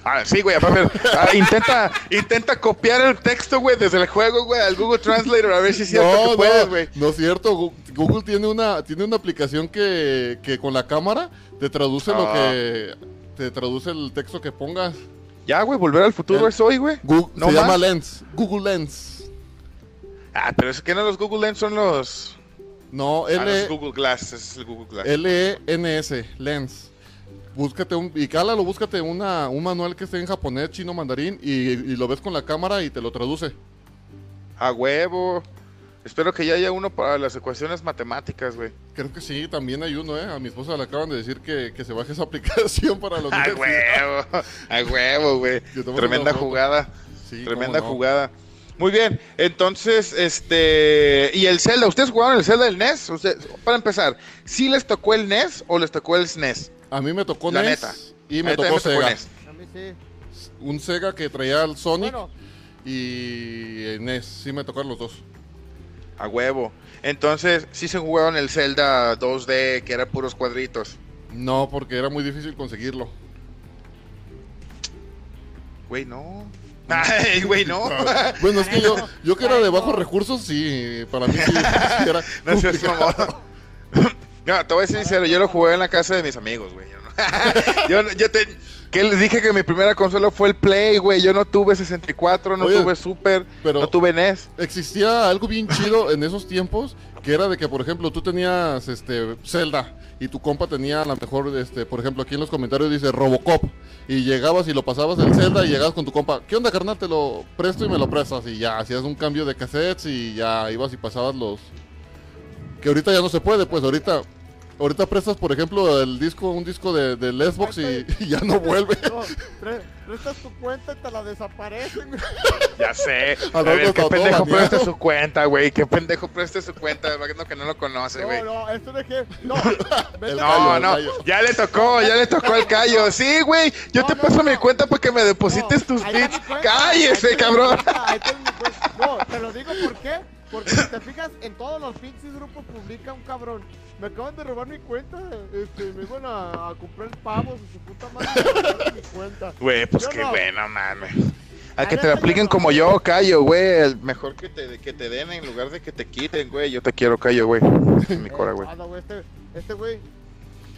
Ah, sí, güey. A ver, ah, intenta, intenta copiar el texto, güey, desde el juego, güey, al Google Translator, a ver si es cierto que puedes, no, güey. no es cierto. Google tiene una, tiene una aplicación que, que con la cámara te traduce lo Ah. que, te traduce el texto que pongas. Ya, güey, volver al futuro El- es hoy, güey. No se llama. Lens, Google Lens. Ah, pero es que no los Google Lens son los... No, Ah, no, L, es Google Glass, ese es el Google Glass. L-E-N-S, Lens. Búscate un, y cálalo, búscate una, un manual que esté en japonés, chino, mandarín, y, y lo ves con la cámara y te lo traduce. A huevo. Espero que ya haya uno para las ecuaciones matemáticas, güey. Creo que sí, también hay uno, ¿eh? A mi esposa le acaban de decir que, que se baje esa (laughs) aplicación para los A huevo, a huevo, güey. Tremenda jugada. Sí, Tremenda no. jugada. Muy bien, entonces, este. ¿Y el Zelda? ¿Ustedes jugaron el Zelda del NES? Ustedes- para empezar, ¿sí les tocó el NES o les tocó el SNES? A mí me tocó La NES neta. y me tocó también Sega. NES. A mí sí. un Sega que traía el Sonic Bueno, y NES. Sí me tocaron los dos. A huevo. Entonces, sí se jugaron el Zelda 2D, que era puros cuadritos. No, porque era muy difícil conseguirlo. Güey, no. Ay, güey, no. (laughs) Bueno, es que yo, yo que era de bajos recursos, sí, para mí sí, sí era (laughs) No seas complicado. (laughs) No, te voy a ser sincero, yo lo jugué en la casa de mis amigos, güey. Yo, no- yo, no- yo te... Que les dije que mi primera consola fue el Play, güey. Yo no tuve 64, no Oye, tuve Super, pero- no tuve NES. Existía algo bien chido en esos tiempos, que era de que, por ejemplo, tú tenías este Zelda y tu compa tenía a lo mejor, este, por ejemplo, aquí en los comentarios dice Robocop y llegabas y lo pasabas el Zelda y llegabas con tu compa, ¿qué onda, carnal? Te lo presto y me lo prestas y ya hacías un cambio de cassettes y ya ibas y pasabas los que ahorita ya no se puede, pues ahorita ahorita prestas, por ejemplo, el disco un disco de del Xbox y, y (laughs) ya no vuelve. no, pre- prestas tu cuenta y te la desaparecen. Ya sé. (laughs) Al A ver, qué pendejo preste su cuenta, güey. Qué pendejo preste su cuenta. Imagino que no lo conoce, güey. No, no, esto de que. No, vete No, callo, no, callo. ya le tocó, ya le tocó el callo. Sí, güey, yo No, te no, paso no, mi no. cuenta para que me deposites No, tus bits. Cállese, ahí está mi cabrón. No, te lo digo por qué. Porque si te fijas, en todos los pinches grupos publica un cabrón. Me acaban de robar mi cuenta. Este, me iban a, a comprar pavos y su puta madre. mi cuenta. Güey, pues Yo qué no. bueno, mames. A La que te yo apliquen no. como yo, callo, güey. Mejor que te, que te den en lugar de que te quiten, güey. Yo te quiero, callo, güey. Mi cora, güey. Eh, nada, güey, este, este güey.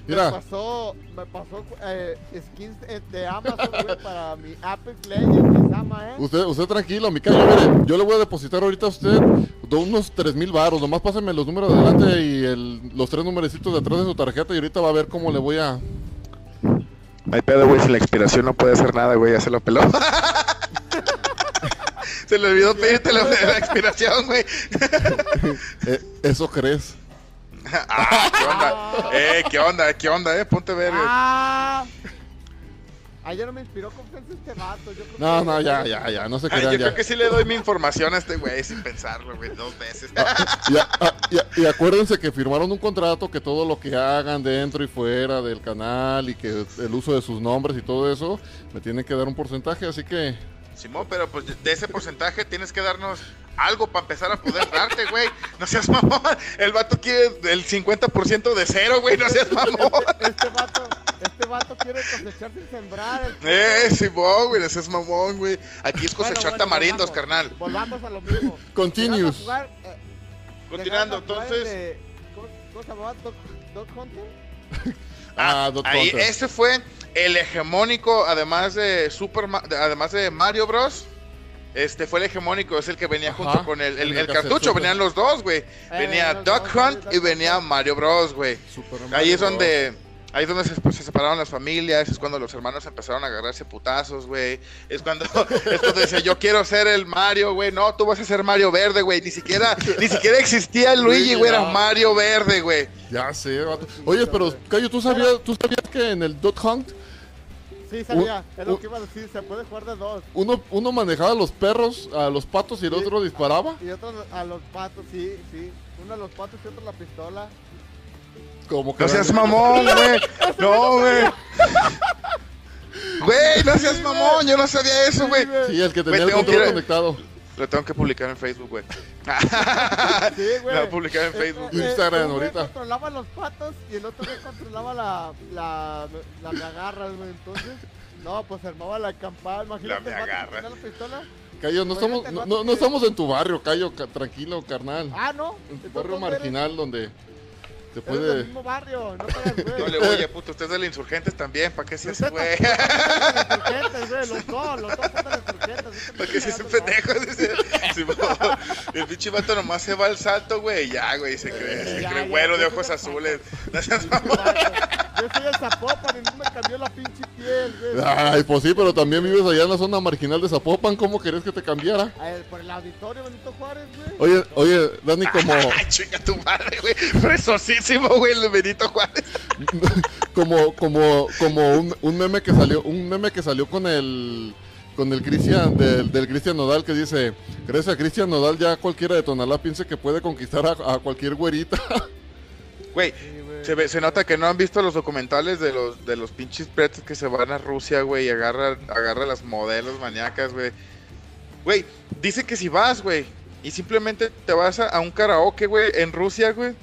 Mira. Me pasó, me pasó eh, skins eh, de Amazon, güey, (laughs) para mi que se llama, eh. Usted, usted tranquilo, mi callo, mire, yo le voy a depositar ahorita a usted de unos 3 mil baros, nomás pásame los números de adelante y el- los tres numerecitos de atrás de su tarjeta y ahorita va a ver cómo le voy a... No hay pedo, güey. Si la expiración no puede hacer nada, güey. Ya se lo peló. (laughs) se le olvidó pedirte la, la expiración, güey. Eh, ¿Eso crees? (laughs) ah, ¿qué onda? Eh, ¿qué onda? ¿Qué onda, eh? Ponte ver. ¡Ah! Ayer no me inspiró confianza este vato. Yo creo No, que- no, ya, ya, ya, no se Ay, crean yo ya. creo que sí le doy mi información a este güey sin pensarlo, güey, dos veces. Y, a- y a- y acuérdense que firmaron un contrato que todo lo que hagan dentro y fuera del canal y que el uso de sus nombres y todo eso, me tienen que dar un porcentaje, así que... Simón, pero pues de ese porcentaje tienes que darnos algo para empezar a poder darte, güey. No seas mamón. El vato quiere el 50% de cero, güey. No seas mamón. Este, este vato, este vato quiere cosechar sin sembrar. Eh, Simón, güey, no seas mamón, güey. Aquí es cosechar bueno, tamarindos, volvamos, carnal. Volvamos a lo mismo. Jugar, eh, Continuando, entonces. de- ¿Cómo se llamaba? Dog Hunter. (laughs) Ah, Dot Ahí, Hunter. ese fue el hegemónico, además de Super, además de Mario Bros. Este fue el hegemónico, es el que venía Ajá, junto con el, el- cartucho, venían los dos, güey. Venía venían los Duck Hunt Duck y venía Mario Bros, güey. Ahí es donde ahí es donde se, pues, se separaron las familias, es cuando los hermanos empezaron a agarrarse putazos, güey. Es cuando (laughs) es cuando decía, "Yo quiero ser el Mario, güey." No, tú vas a ser Mario Verde, güey. Ni siquiera ni siquiera existía el Luigi, güey, era. Mario Verde, güey. Ya sé, vato. Oye, pero Cayo, ¿tú sabías, ¿tú sabías que en el Dot Hunt Sí, sabía. es lo un- que iba a decir. Se puede jugar de dos. uno, uno manejaba a los perros, a los patos y el Sí. otro disparaba? Y otro a los patos, sí, sí. Uno a los patos y otro a la pistola. Como que No seas mamón, (laughs) (laughs) güey. No, güey. Güey, no seas mamón, yo no sabía eso, güey. Sí, el que tenía el tengo que control conectado. Lo tengo que publicar en Facebook, güey. (laughs) Sí, Lo güey. voy a publicar en Facebook. eh, Instagram un ahorita. controlaba los patos y el otro controlaba la, la, la me agarras, güey. Entonces, no, pues armaba la acampada. Imagínate me que agarras. tenía la pistola. Cayo, no estamos, no, no- no estamos en tu barrio, Cayo, ca- tranquilo, carnal. Ah, no. En tu barrio marginal donde te Eres del puede... mismo barrio, no te güey. No le oye, puto, usted es de los insurgentes también, ¿para qué se hace, güey? es insurgentes, güey, Los dos, los dos son insurgentes. ¿Para qué se hace pendejo? (laughs) El pinche vato nomás se va al salto, güey, ya, güey, se cree, se Ya, cree ya, güero de ojos azules. (laughs) Yo soy el Zapopan y no me cambió la pinche piel, güey. Ay, pues sí, pero también vives allá en la zona marginal de Zapopan, ¿cómo querés que te cambiara? A ver, por el auditorio Benito Juárez, güey. Oye, oye, Dani, como, (laughs) Ay, chinga tu madre, güey. Fresosísimo, güey, el Benito Juárez. (laughs) como, como, como un, un meme que salió, un meme que salió con el, con el Cristian, del, del Cristian Nodal que dice, gracias a Cristian Nodal ya cualquiera de Tonalá piensa que puede conquistar a, a cualquier güerita. (laughs) Güey. Se, ve- se nota que no han visto los documentales de los de los pinches pretos que se van a Rusia, güey, y agarran agarra las modelos maníacas, güey. Güey, dice que si vas, güey, y simplemente te vas a, a un karaoke, güey, en Rusia, güey.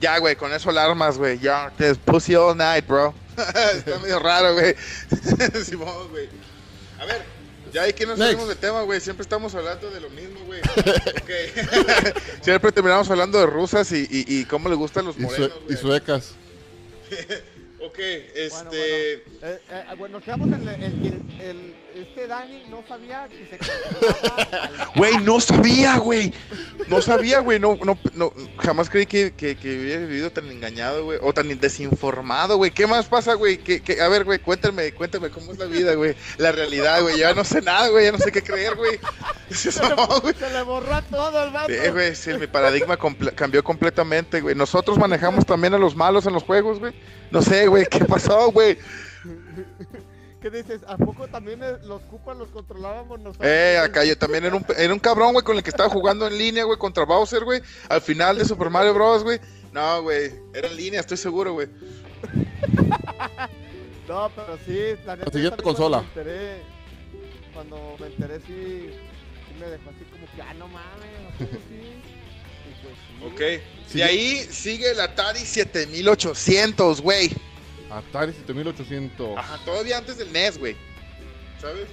Ya, güey, con eso alarmas, güey. Ya, te pussy all night, bro. (laughs) Está medio raro, güey. (laughs) Simón, güey. A ver, ya hay que nos salimos de tema, güey. Siempre estamos hablando de lo mismo, güey. (laughs) Ok. (laughs) Siempre terminamos hablando de rusas y, y, y cómo le gustan los Y, sue- morenos, y suecas. (laughs) Ok, Bueno, este. bueno. Eh, eh, bueno, quedamos en el, el- el- este Dani no sabía que se Güey, no sabía, güey. No sabía, güey. No, no, no, jamás creí que, que, que hubiera vivido tan engañado, güey. O tan desinformado, güey. ¿Qué más pasa, güey? ¿Qué, qué- A ver, güey, cuéntame, cuéntame cómo es la vida, güey. La realidad, güey. Ya no sé nada, güey. Ya no sé qué creer, güey. No, güey. Se le borró todo el vato. Sí, güey, sí, mi paradigma comple- cambió completamente, güey. Nosotros manejamos también a los malos en los juegos, güey. No sé, güey, ¿qué pasó, güey? ¿Qué dices? ¿A poco también los Koopas los controlábamos nosotros? Eh, acá yo también era un, era un cabrón, güey, con el que estaba jugando en línea, güey, contra Bowser, güey. Al final de Super Mario Bros, güey. No, güey, era en línea, estoy seguro, güey. (laughs) No, pero sí, la neta. La siguiente consola. Cuando me enteré, cuando me enteré sí, sí me dejó así como que, ah, no mames, ¿a poco sí? Y pues sí. Ok. Sí. De ahí sigue el Atari 7800, güey. Atari 7800. Ajá, todavía antes del NES, güey. ¿Sabes?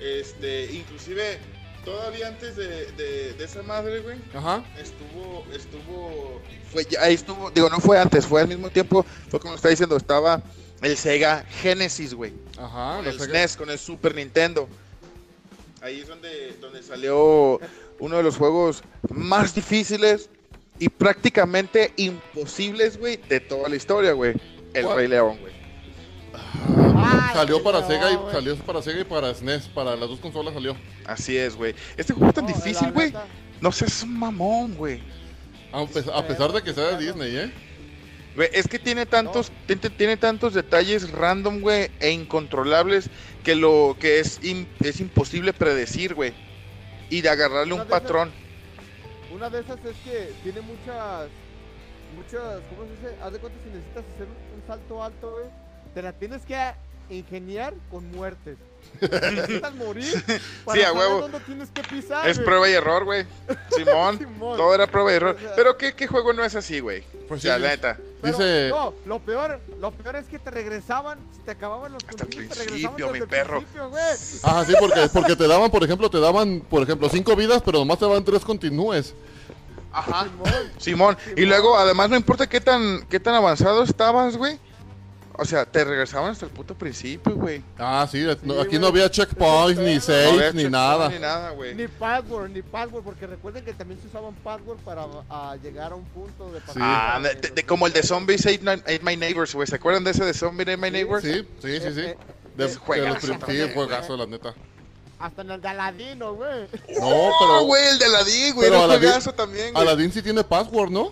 Este, inclusive, todavía antes de, de, de esa madre, güey. Ajá. Estuvo, estuvo, fue, ahí estuvo, digo, no fue antes, fue al mismo tiempo, fue como está diciendo, estaba el Sega Genesis, güey. Ajá. con el Sega- SNES, con el Super Nintendo. Ahí es donde, donde salió uno de los juegos más difíciles y prácticamente imposibles, güey, de toda la historia, güey. El ¿Cuál? Rey León, güey. Ay, Salió para no, Sega y güey. salió para Sega y para SNES, para las dos consolas salió. Así es, güey. Este juego es tan No, difícil, güey. No seas un mamón, güey. A, pes- a pesar de que sea de Disney, ¿eh? Güey, Es que tiene tantos, tiene, tiene tantos detalles random, güey, e incontrolables que lo que es, im- es imposible predecir, güey. Y de agarrarle Una un de esas- patrón. Una de esas es que tiene muchas, muchas, ¿cómo se dice? Haz de cuenta si necesitas hacer un, un salto alto, güey, te la tienes que ingeniar con muertes. Necesitas morir (laughs) para Sí, a saber huevo. dónde tienes que pisar, Es güey. prueba y error, güey. (laughs) Simón. Simón. Todo era prueba y error. O sea- Pero ¿qué, qué juego no es así, güey? Pues o sea, sí, la neta. Pero, Dice- No, lo peor, lo peor es que te regresaban, si te acababan los Hasta el principio, mi perro. Ajá, sí, porque, porque te daban, por ejemplo, te daban, por ejemplo, cinco vidas, pero nomás te daban tres continúes. Ajá. Simón. Simón. Y luego, además, no importa qué tan, qué tan avanzado estabas, güey. O sea, te regresaban hasta el puto principio, güey. Ah, sí, no- aquí güey. no había checkpoints, ni No había ni nada. Ni nada, güey. Ni password, ni password, porque recuerden que también se usaban password para a llegar a un punto de Sí. Ah, de- de- de- como el de Zombies Ate, My Neighbors, güey. ¿Se acuerdan de ese de Zombies Ate My Neighbors? Sí, sí, sí, sí. Eh, eh, De, eh, de los juegazo prim- sí, juegazo, la neta. Hasta en el de Aladino, güey. No, No, pero güey, el de Aladdin, güey. pero Era un juegazo también, güey. Aladdin sí tiene password, ¿no?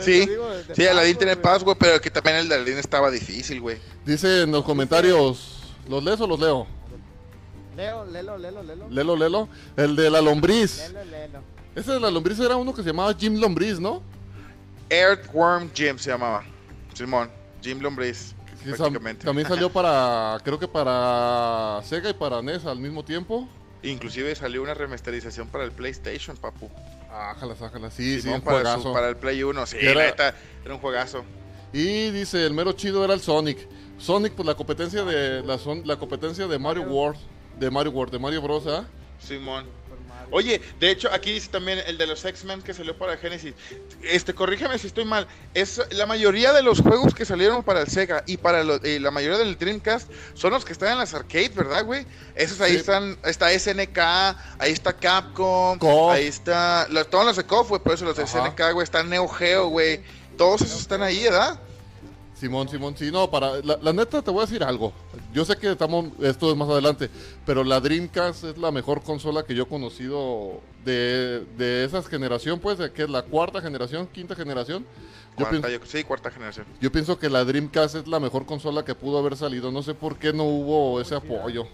Sí, digo, sí, password, tiene güey. password, pero que también el de Aladdin estaba difícil, güey. Dice en los comentarios, ¿los lees o los leo? Leo, lelo, lelo, lelo. Lelo, lelo. El de la lombriz. Lelo, lelo. Ese de la lombriz era uno que se llamaba Jim Lombriz, ¿no? Earthworm Jim se llamaba. Simón, Jim Lombriz, Prácticamente. también salió (laughs) para, creo que para Sega y para NES al mismo tiempo. Inclusive salió una remasterización para el PlayStation, papu. Ájalas, ájalas, sí, sí, un para, su- juegazo. para el Play 1, sí, Era- neta, era un juegazo. Y dice, el mero chido era el Sonic. Sonic, pues la competencia de la, la competencia de Mario World, de Mario World, de Mario Bros, ¿ah? Simón. Oye, de hecho, aquí dice también el de los X-Men que salió para Genesis. Este, corrígeme si estoy mal. Es la mayoría de los juegos que salieron para el Sega y para lo- y la mayoría del Dreamcast son los que están en las arcades, ¿verdad, güey? Esos ahí Sí. están, está SNK, ahí está Capcom, ahí está, los, todos los de KOF, güey, por eso los de Ajá. SNK, güey, está Neo Geo, güey. Todos esos están ahí, ¿verdad? Simón, Simón, sí, no, para, la, la neta te voy a decir algo. Yo sé que estamos, esto es más adelante, pero la Dreamcast es la mejor consola que yo he conocido de, de esa generación, pues, de que es la cuarta generación, quinta generación. Yo, Cuarta, pienso, yo- sí, cuarta generación. yo pienso que la Dreamcast es la mejor consola que pudo haber salido. No sé por qué no hubo ese apoyo.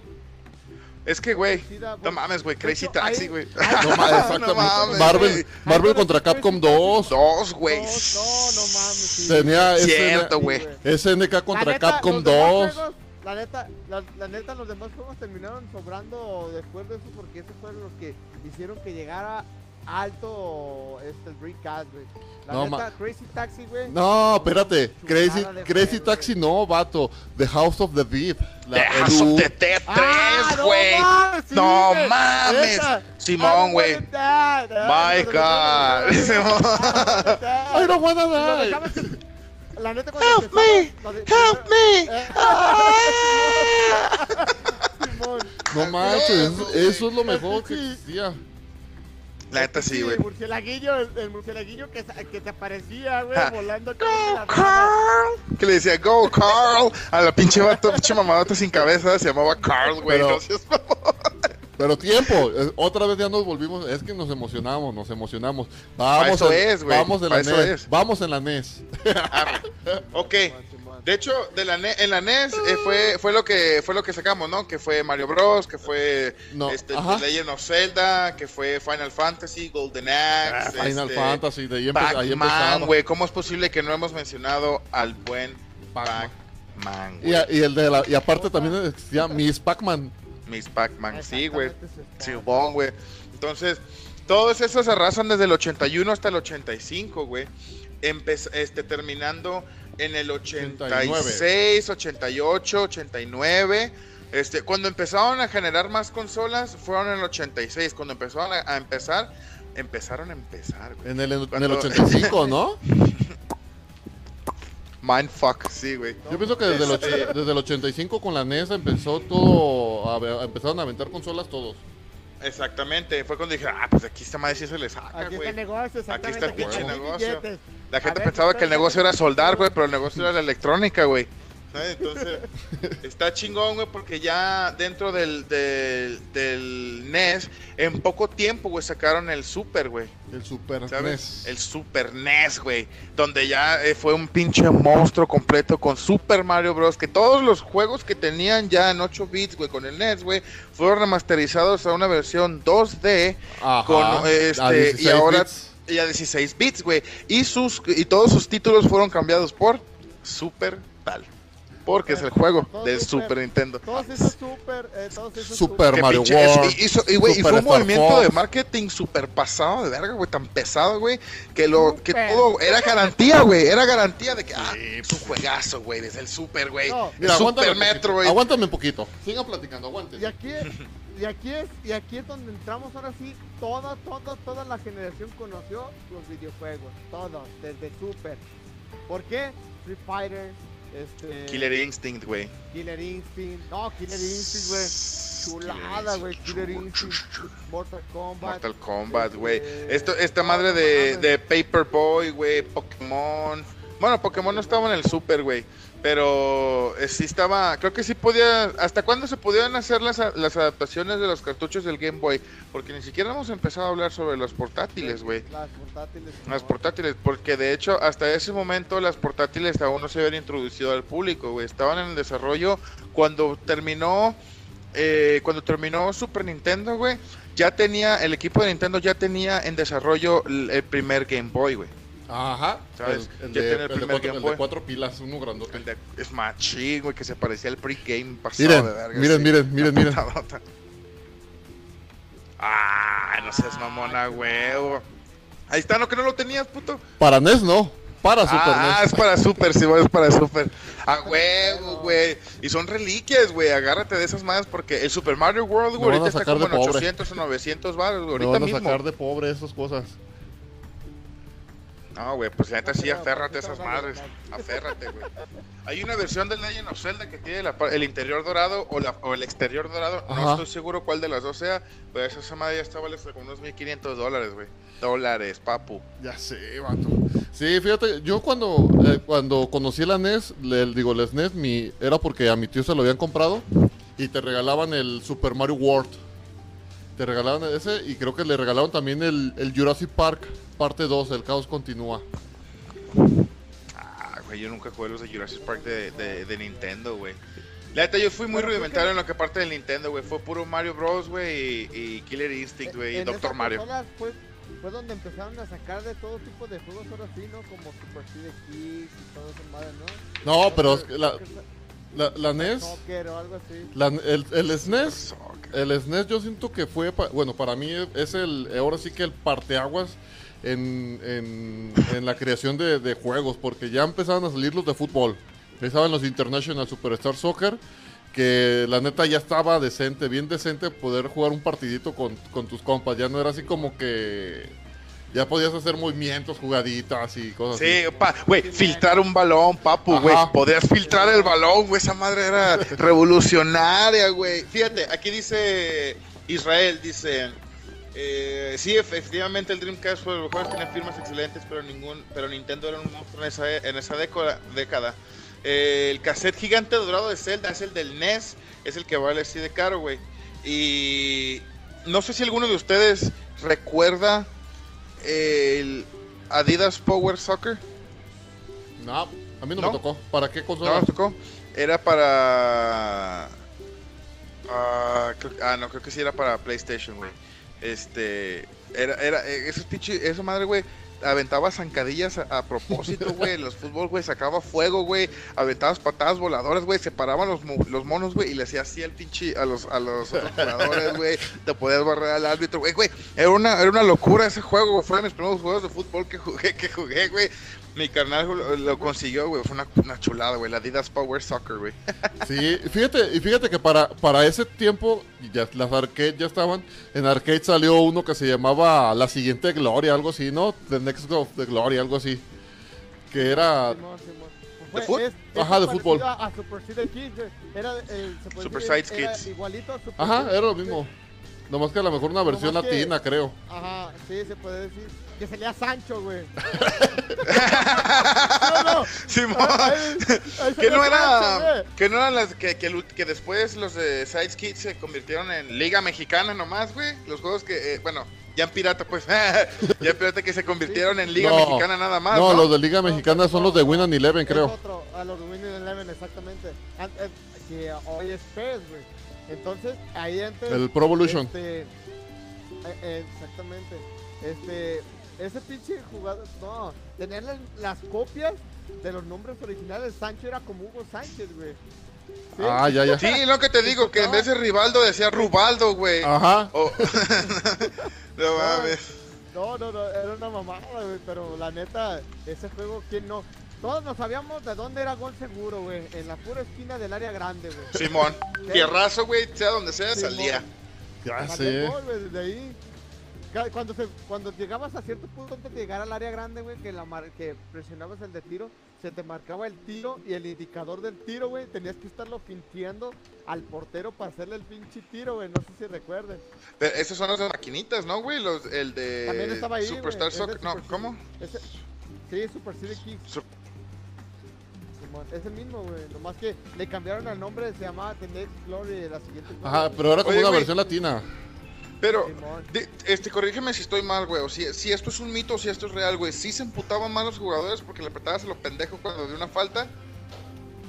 Es que, güey, Sí, no mames, güey, Crazy hecho, Taxi, güey. (laughs) No, ma- (laughs) exactamente. mames, Marvel. Marvel contra Capcom Crazy 2. Dos, güey. No, no, no mames. Tenía Cierto, güey. SNK contra neta, Capcom los demás 2. juegos, la neta, la, la neta, los demás juegos terminaron sobrando después de eso porque esos fueron los que hicieron que llegara alto este, el Dreamcast, güey. La No, neta, Crazy Taxi, güey. No, espérate. Crazy, Crazy Taxi no, vato. The House of the Deep. La- The House of the Dead 3, Ah, no güey. mames, sí, No mames. Esa. Simón, güey. die. My (laughs) Ay, God. Simón. I don't wanna Y lo die. dejabas que- La neta cuando Help me, help me. Eh, (laughs) Simón. No manches, eso, eso es lo mejor que existía. La neta sí, güey. El murcielaguillo, el, el murcielaguillo que, que te aparecía, güey, Ah. volando Go, la. Carl. Que le decía, go, Carl. A la pinche vato, pinche mamadota sin cabeza, se llamaba Carl, güey. Pero-. Pero tiempo, otra vez ya nos volvimos, es que nos emocionamos, nos emocionamos. Vamos, eso en, es, güey, vamos en la eso NES, es. vamos en la NES. Ok. De hecho, de la Ne- en la NES eh, fue, fue lo que fue lo que sacamos, ¿no? Que fue Mario Bros, que fue No, este. The Legend of Zelda, que fue Final Fantasy, Golden Axe, Ah, Final este, Fantasy, de ahí, empe- ahí empezaba. güey. ¿Cómo es posible que no hemos mencionado al buen Pac-Man. Pac-Man, Y, güey? a- y el de la, y aparte también existía Miss Pac-Man. Miss Pac-Man, sí, güey. Sí. Simón, güey. Entonces, todos esos se arrasan desde el 81 hasta el 85, güey. Empez- este, terminando en el 86, 88, 89. Este, cuando empezaron a generar más consolas, fueron en el 86. Cuando empezaron a, a empezar, empezaron a empezar, güey. En el, en el Cuando- 85, ¿no? (laughs) Mindfuck, sí, güey. Yo pienso que desde el, Este- desde el 85 con la NES empezó todo, a, empezaron a aventar consolas todos. Exactamente, fue cuando dije, ah, pues aquí esta madre sí se le saca, Aquí está güey. el negocio, Aquí exactamente. está el pinche negocio. La gente pensaba que el negocio era soldar, güey, pero el negocio era la electrónica, güey. ¿Sabes? Entonces, está chingón, güey, porque ya dentro del, del, del NES, en poco tiempo, güey, sacaron el Super, güey. El Super ¿Sabes? NES. El Super NES, güey. Donde ya eh, fue un pinche monstruo completo con Super Mario Bros. Que todos los juegos que tenían ya en 8 bits, güey, con el NES, güey, fueron remasterizados a una versión 2D Ajá, con este 16 y ahora bits. y a 16 bits, güey. Y sus y todos sus títulos fueron cambiados por Super tal. Porque es el juego del Super. Super Nintendo. Todos esos super, eh, todos esos Super Mario pinche- World. es- y, hizo- y, güey, fue un Star movimiento de marketing super pasado de verga, güey, tan pesado, güey, que lo que todo era garantía, güey, era garantía de que ah, es un juegazo, güey, desde el Super, güey. No, el Mira, aguántame Super poquito. Metroid. Aguántame un poquito. Sigan platicando, aguanten. Y aquí es, y aquí es, y aquí es donde entramos ahora sí, toda, toda, toda la generación conoció los videojuegos, todos, desde Super. ¿Por qué? Street Fighter, este, Killer Instinct, güey. Killer Instinct, no, Killer Instinct, güey, chulada, güey, Killer Instinct, Mortal Kombat, Mortal Kombat, güey. este, Esto, esta madre de, de Paperboy, güey, Pokémon. Bueno, Pokémon no estaba en el Super, güey. Pero eh, sí estaba, creo que sí podía, ¿hasta cuándo se podían hacer las, las adaptaciones de los cartuchos del Game Boy? Porque ni siquiera hemos empezado a hablar sobre los portátiles, güey. Las portátiles. Las no. portátiles, porque de hecho hasta ese momento las portátiles aún no se habían introducido al público, güey. Estaban en el desarrollo cuando terminó, eh, cuando terminó Super Nintendo, güey. Ya tenía, el equipo de Nintendo ya tenía en desarrollo el primer Game Boy, güey. Ajá. ¿Sabes? El, el Ya de, tiene el el de primer cuatro, Game el de Boy. cuatro pilas, uno grandote. El de es machín, güey, que se parecía al pre-game pasado Miren, de verga. miren, sí. miren, miren, miren. Ah, no seas mamona, güey. Ahí está, ¿no que no lo tenías, puto? Para NES no, para Super ah, NES. es para Super, sí, es para Super. A huevo, güey. Y son reliquias, güey. Agárrate de esas madres porque el Super Mario World, güey, ahorita está sacar como de en pobre. 800 o 900 baros, güey. Ahorita van a mismo. sacar de pobre esas cosas. No, güey, pues la neta sí, No, aférrate a esas ¿por qué madres. Aférrate, güey. Hay una versión del Legend of Zelda que tiene la par- el interior dorado o, la, o el exterior dorado. No estoy seguro cuál de las dos sea, pero esa, esa madre ya está vale como unos 1500 dólares, güey. Dólares, papu. Ya sé, vato. Sí, fíjate, yo cuando, eh, cuando conocí la NES, le, digo, la SNES, mi, era porque a mi tío se lo habían comprado y te regalaban el Super Mario World. Te regalaban ese y creo que le regalaron también el, el Jurassic Park parte 2, el caos continúa. Ah, güey, yo nunca jugué los de Jurassic Park de, de, de Nintendo, güey. La neta, yo fui muy Pero, rudimentario ¿por en lo que parte del Nintendo, güey. Fue puro Mario Bros, güey, y, y Killer Instinct, güey, y Doctor Mario. Fue, fue donde empezaron a sacar de todo tipo de juegos ahora sí, ¿no? Como Super City Kicks y todo eso madre, ¿no? No, pero que la, la, la NES, Soccer o algo así. la- el, el SNES, el SNES yo siento que fue, bueno, para mí es el, ahora sí que el parteaguas en, en, la creación de, juegos, porque ya empezaban a salir los de fútbol. Empezaban los International Superstar Soccer, que la neta ya estaba decente, bien decente poder jugar un partidito con, con tus compas. Ya no era así como que ya podías hacer movimientos, jugaditas y cosas Sí, así. güey, filtrar un balón, papu, güey. Podías filtrar el balón, güey. Esa madre era (laughs) revolucionaria, güey. Fíjate, aquí dice Israel, dice. eh, sí, efectivamente el Dreamcast fue los juegos tiene firmas excelentes, pero ningún, pero Nintendo era un monstruo en esa, en esa década. década. Eh, el cassette gigante dorado de Zelda es el del NES, es el que vale así de caro, güey. Y no sé si alguno de ustedes recuerda el Adidas Power Soccer. No, a mí no, ¿No? me tocó. ¿Para qué ¿No consola? nos tocó? Era para. ah, creo- ah, no, creo que sí era para PlayStation, güey. Este. Era, era, eh, ese pinche, esa madre, güey. Aventaba zancadillas a, propósito, güey. Los fútbol, güey. Sacaba fuego, güey. Aventabas patadas voladoras, güey. Separaban los, los monos, güey. Y le hacía así al pinche. A los, a los jugadores, güey. Te podías barrer al árbitro, güey. Güey, era una, era una locura ese juego, güey. Fue de mis primeros juegos de fútbol que jugué, que jugué, güey. Mi carnal lo, consiguió, güey. Fue una, una chulada, güey. La Adidas Power Soccer, güey. Sí, fíjate, y fíjate que para, para ese tiempo ya las arcade ya estaban. En arcade salió uno que se llamaba La siguiente gloria, algo así, ¿no? Next of the Glory, algo así. Que era. Simón, Simón. ¿De Fue- es Ajá, de fútbol. A, a Super City Kids, güey. Era se puede Super decir, Sides era Kids. Igualito a Super Ajá, City era lo Kids, mismo. Nomás que a lo mejor una versión Nomás que- latina, creo. Ajá, sí, se puede decir. Que salía Sancho, güey. (laughs) no, no. Simón. Ahí- ahí Que no Sancho, era. Que no eran las. Que, que después los de Sides Kids se convirtieron en Liga Mexicana nomás, güey. Los juegos que. eh, bueno, ya en pirata, pues. (laughs) ya en pirata que se convirtieron en Liga No. Mexicana nada más. no, No, los de Liga Mexicana son los de Win and Eleven, creo. otro, a los de Winning Eleven, exactamente. Eh, que hoy es PES, güey. Entonces, ahí antes. El Pro Evolution. Este, eh, eh, exactamente. Este, ese pinche jugador, no, tener las, las copias de los nombres originales, Sancho era como Hugo Sánchez, güey. Sí. Ah, ya, ya. Sí, lo que te digo, que en vez de Rivaldo decía Rubaldo, güey. Ajá. (laughs) O- no mames. No, no, no, era una mamada, güey, pero la neta, ese juego, ¿quién no? Todos nos sabíamos de dónde era gol seguro, güey, en la pura esquina del área grande, güey. Simón. Tierrazo, güey, sea donde sea, Simón. salía. Ya sé. gol, desde ahí. Cuando, se, cuando llegabas a cierto punto antes de llegar al área grande, güey, que, la mar- que presionabas el de tiro, se te marcaba el tiro y el indicador del tiro, güey, tenías que estarlo fintiendo al portero para hacerle el pinche tiro, güey, no sé si recuerden. Pero esos son los de maquinitas, ¿no, güey? Los, el de También estaba ahí, Superstar güey, es de Soccer. No, Super ¿cómo? Ese- sí, Super City Kicks. Su- Simón, Es el mismo, güey, nomás que le cambiaron el nombre, se llamaba The Next Glory, la siguiente Ajá, pero era como Oye, una güey. versión latina. Pero, de- este, corrígeme si estoy mal, güey. O si, si esto es un mito o si esto es real, güey. ¿Sí se emputaban más los jugadores porque le apretabas a los pendejos cuando de una falta?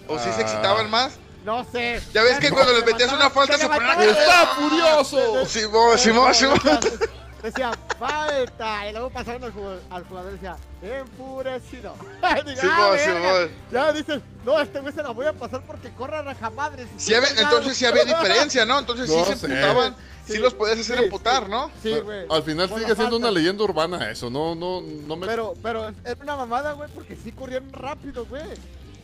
¿O si se Ah. excitaban más? No sé. Ya ves que no, cuando les metías una falta se ponían a- ¡Está furioso! Simón, Simón, Simón. Decía, falta. Y luego pasaron al jugador, al jugador y decía, enfurecido. (laughs) Diga, Simón, "Ah, verga". Simón. Ya dices, no, este güey se la voy a pasar porque corre a rajamadres. Había- entonces sí había diferencia, ¿no? Entonces sí se sé. Sí, Sí, los podías hacer sí, emputar, sí. ¿no? Sí, güey. Al final sigue siendo una leyenda urbana eso, no, no, no me... Pero, pero era una mamada, güey, porque sí corrían rápido, güey.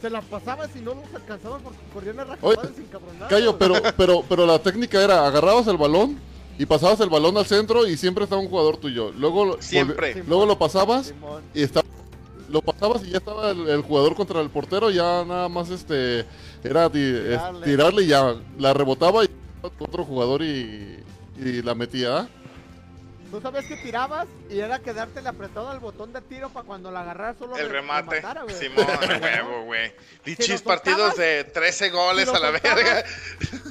Se la pasabas y no los alcanzaban porque corrían a rajamadres encabronados. Callo, pero, pero, pero la técnica era, agarrabas el balón y pasabas el balón al centro y siempre estaba un jugador tuyo. Luego, lo- Siempre. luego lo pasabas Simón. y estaba, lo pasabas y ya estaba el, el jugador contra el portero, ya nada más este era Tirarle. tirarle y ya la rebotaba y otro jugador y, y la metía. ¿ah? Tú sabes que tirabas y era quedarte apretado al botón de tiro para cuando la agarraras solo El re- rematare. rematara, güey. Simón, (laughs) huevo, güey. Dichis partidos de 13 goles si a la soltabas, verga.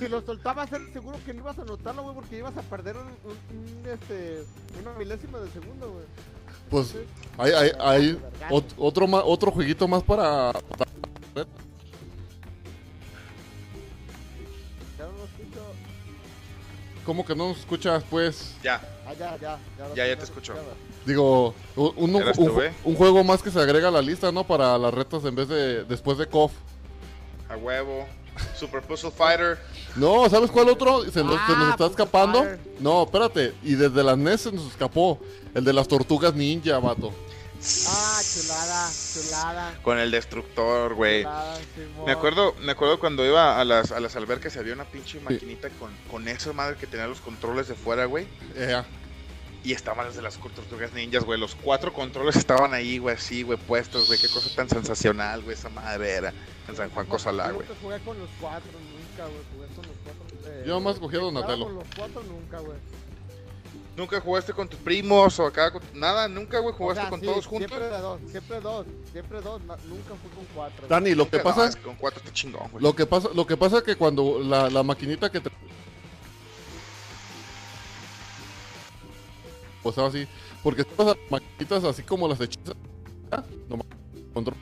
Si lo soltabas, seguro que no ibas a anotarlo, güey, porque ibas a perder un, un- un, este, una milésima de segundo, güey. Pues hay, hay, hay ot- otro, otro jueguito más para... para- ¿Cómo que no nos escuchas, pues? Ya. Ah, ya, ya. Ya, Ya, ya te escucho. Digo, un, un- Eras un- tú, un juego más que se agrega a la lista, ¿no? Para las retas en vez de después de KOF. A huevo. Super Puzzle Fighter. No, ¿sabes cuál otro? Se nos, se nos Ah, está Puzzle escapando. Fighter. No, espérate. Y desde las NES se nos escapó. El de las tortugas ninja, vato. Ah, chulada, chulada. Con el destructor, güey. Me acuerdo, me acuerdo cuando iba a las, a las albercas y había una pinche maquinita con, con esa madre que tenía los controles de fuera, güey. Eh, Y estaban las de las tortugas ninjas, güey. Los cuatro controles estaban ahí, güey, así, güey, puestos, güey. Qué cosa tan sensacional, güey, esa madre era. En San Juan Cosalá, Yo güey. nunca jugué con los cuatro, nunca, güey. Jugué con los cuatro. eh, Yo nomás cogí a claro, Donatello. Con los cuatro nunca, güey. ¿Nunca jugaste con tus primos o acá? con- Nada, nunca, güey, O jugaste sea, con sí, todos juntos. Siempre de dos, siempre dos, siempre dos. nunca fui con cuatro. Dani, lo que pasa no, es con cuatro está chingón, güey. Lo que pasa, lo que pasa que cuando la, la maquinita que te... O sea, así, porque todas las maquinitas así como las hechizas, nomás control.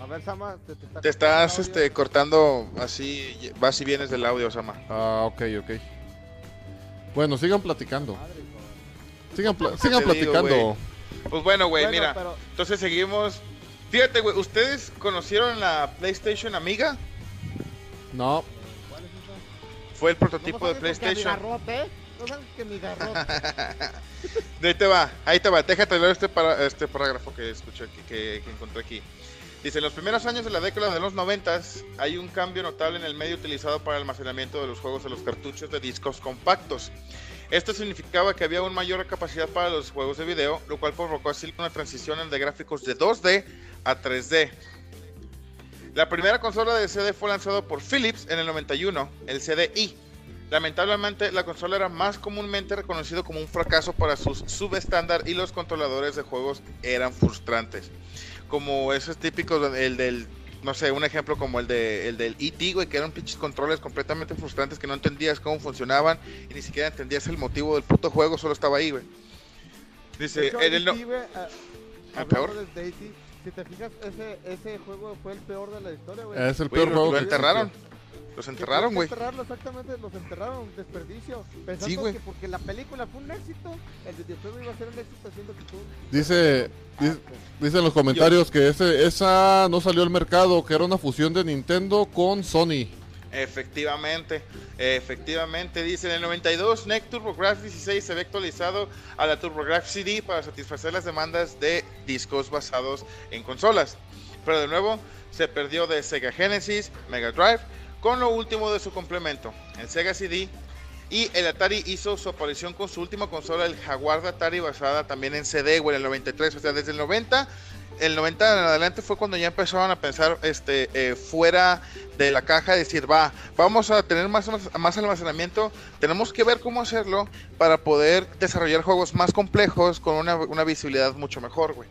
A ver, Sama, te, te, está Te estás este, cortando así, vas y vienes del audio, Sama. Ah, ok, ok. Bueno, sigan platicando. Sigan, pla- sigan digo, platicando. Pues bueno, güey, Bueno, mira. pero- Entonces seguimos. Fíjate, güey, ¿ustedes conocieron la PlayStation Amiga? no, ¿Cuál es esa? Fue el ¿No prototipo de sabes que PlayStation. garrote? ¿No sabes que mi garrote? (laughs) De ahí te va, ahí te va. Déjate leer este, para, este parágrafo que escuché aquí, que, que encontré aquí. Dice, en los primeros años de la década de los 90 hay un cambio notable en el medio utilizado para el almacenamiento de los juegos de los cartuchos de discos compactos. Esto significaba que había una mayor capacidad para los juegos de video, lo cual provocó así una transición de gráficos de 2D a 3D. La primera consola de CD fue lanzada por Philips en el 91, el CDI. Lamentablemente, la consola era más comúnmente reconocido como un fracaso para sus subestándar y los controladores de juegos eran frustrantes. Como esos típicos, el del, no sé, un ejemplo como el, de, el del ET, güey, que eran pinches controles completamente frustrantes que no entendías cómo funcionaban y ni siquiera entendías el motivo del puto juego, solo estaba ahí, güey. Dice, hecho, en el no- E.T., güey, ah, ¿El hablando peor? de E.T., si te fijas, ese, ese juego fue el peor de la historia, güey. es el peor lo, juego lo que enterraron. Los enterraron, güey. Enterrarlo, exactamente, los enterraron, desperdicio. Pensando Sí, güey. que porque la película fue un éxito, el videojuego iba a ser un éxito haciendo que tú... Dice, dice, Asco. dice en los comentarios que ese, esa no salió al mercado, que era una fusión de Nintendo con Sony. Efectivamente, efectivamente, dice en el 92 NEC TurboGrafx 16 se ve actualizado a la TurboGrafx CD para satisfacer las demandas de discos basados en consolas. Pero de nuevo se perdió de Sega Genesis, Mega Drive, con lo último de su complemento, el Sega CD. Y el Atari hizo su aparición con su última consola, el Jaguar Atari, basada también en CD, güey, en el 93. O sea, desde el 90 el 90 en adelante fue cuando ya empezaron a pensar este eh, fuera de la caja, decir, va, vamos a tener más, más almacenamiento, tenemos que ver cómo hacerlo para poder desarrollar juegos más complejos con una, una visibilidad mucho mejor, güey.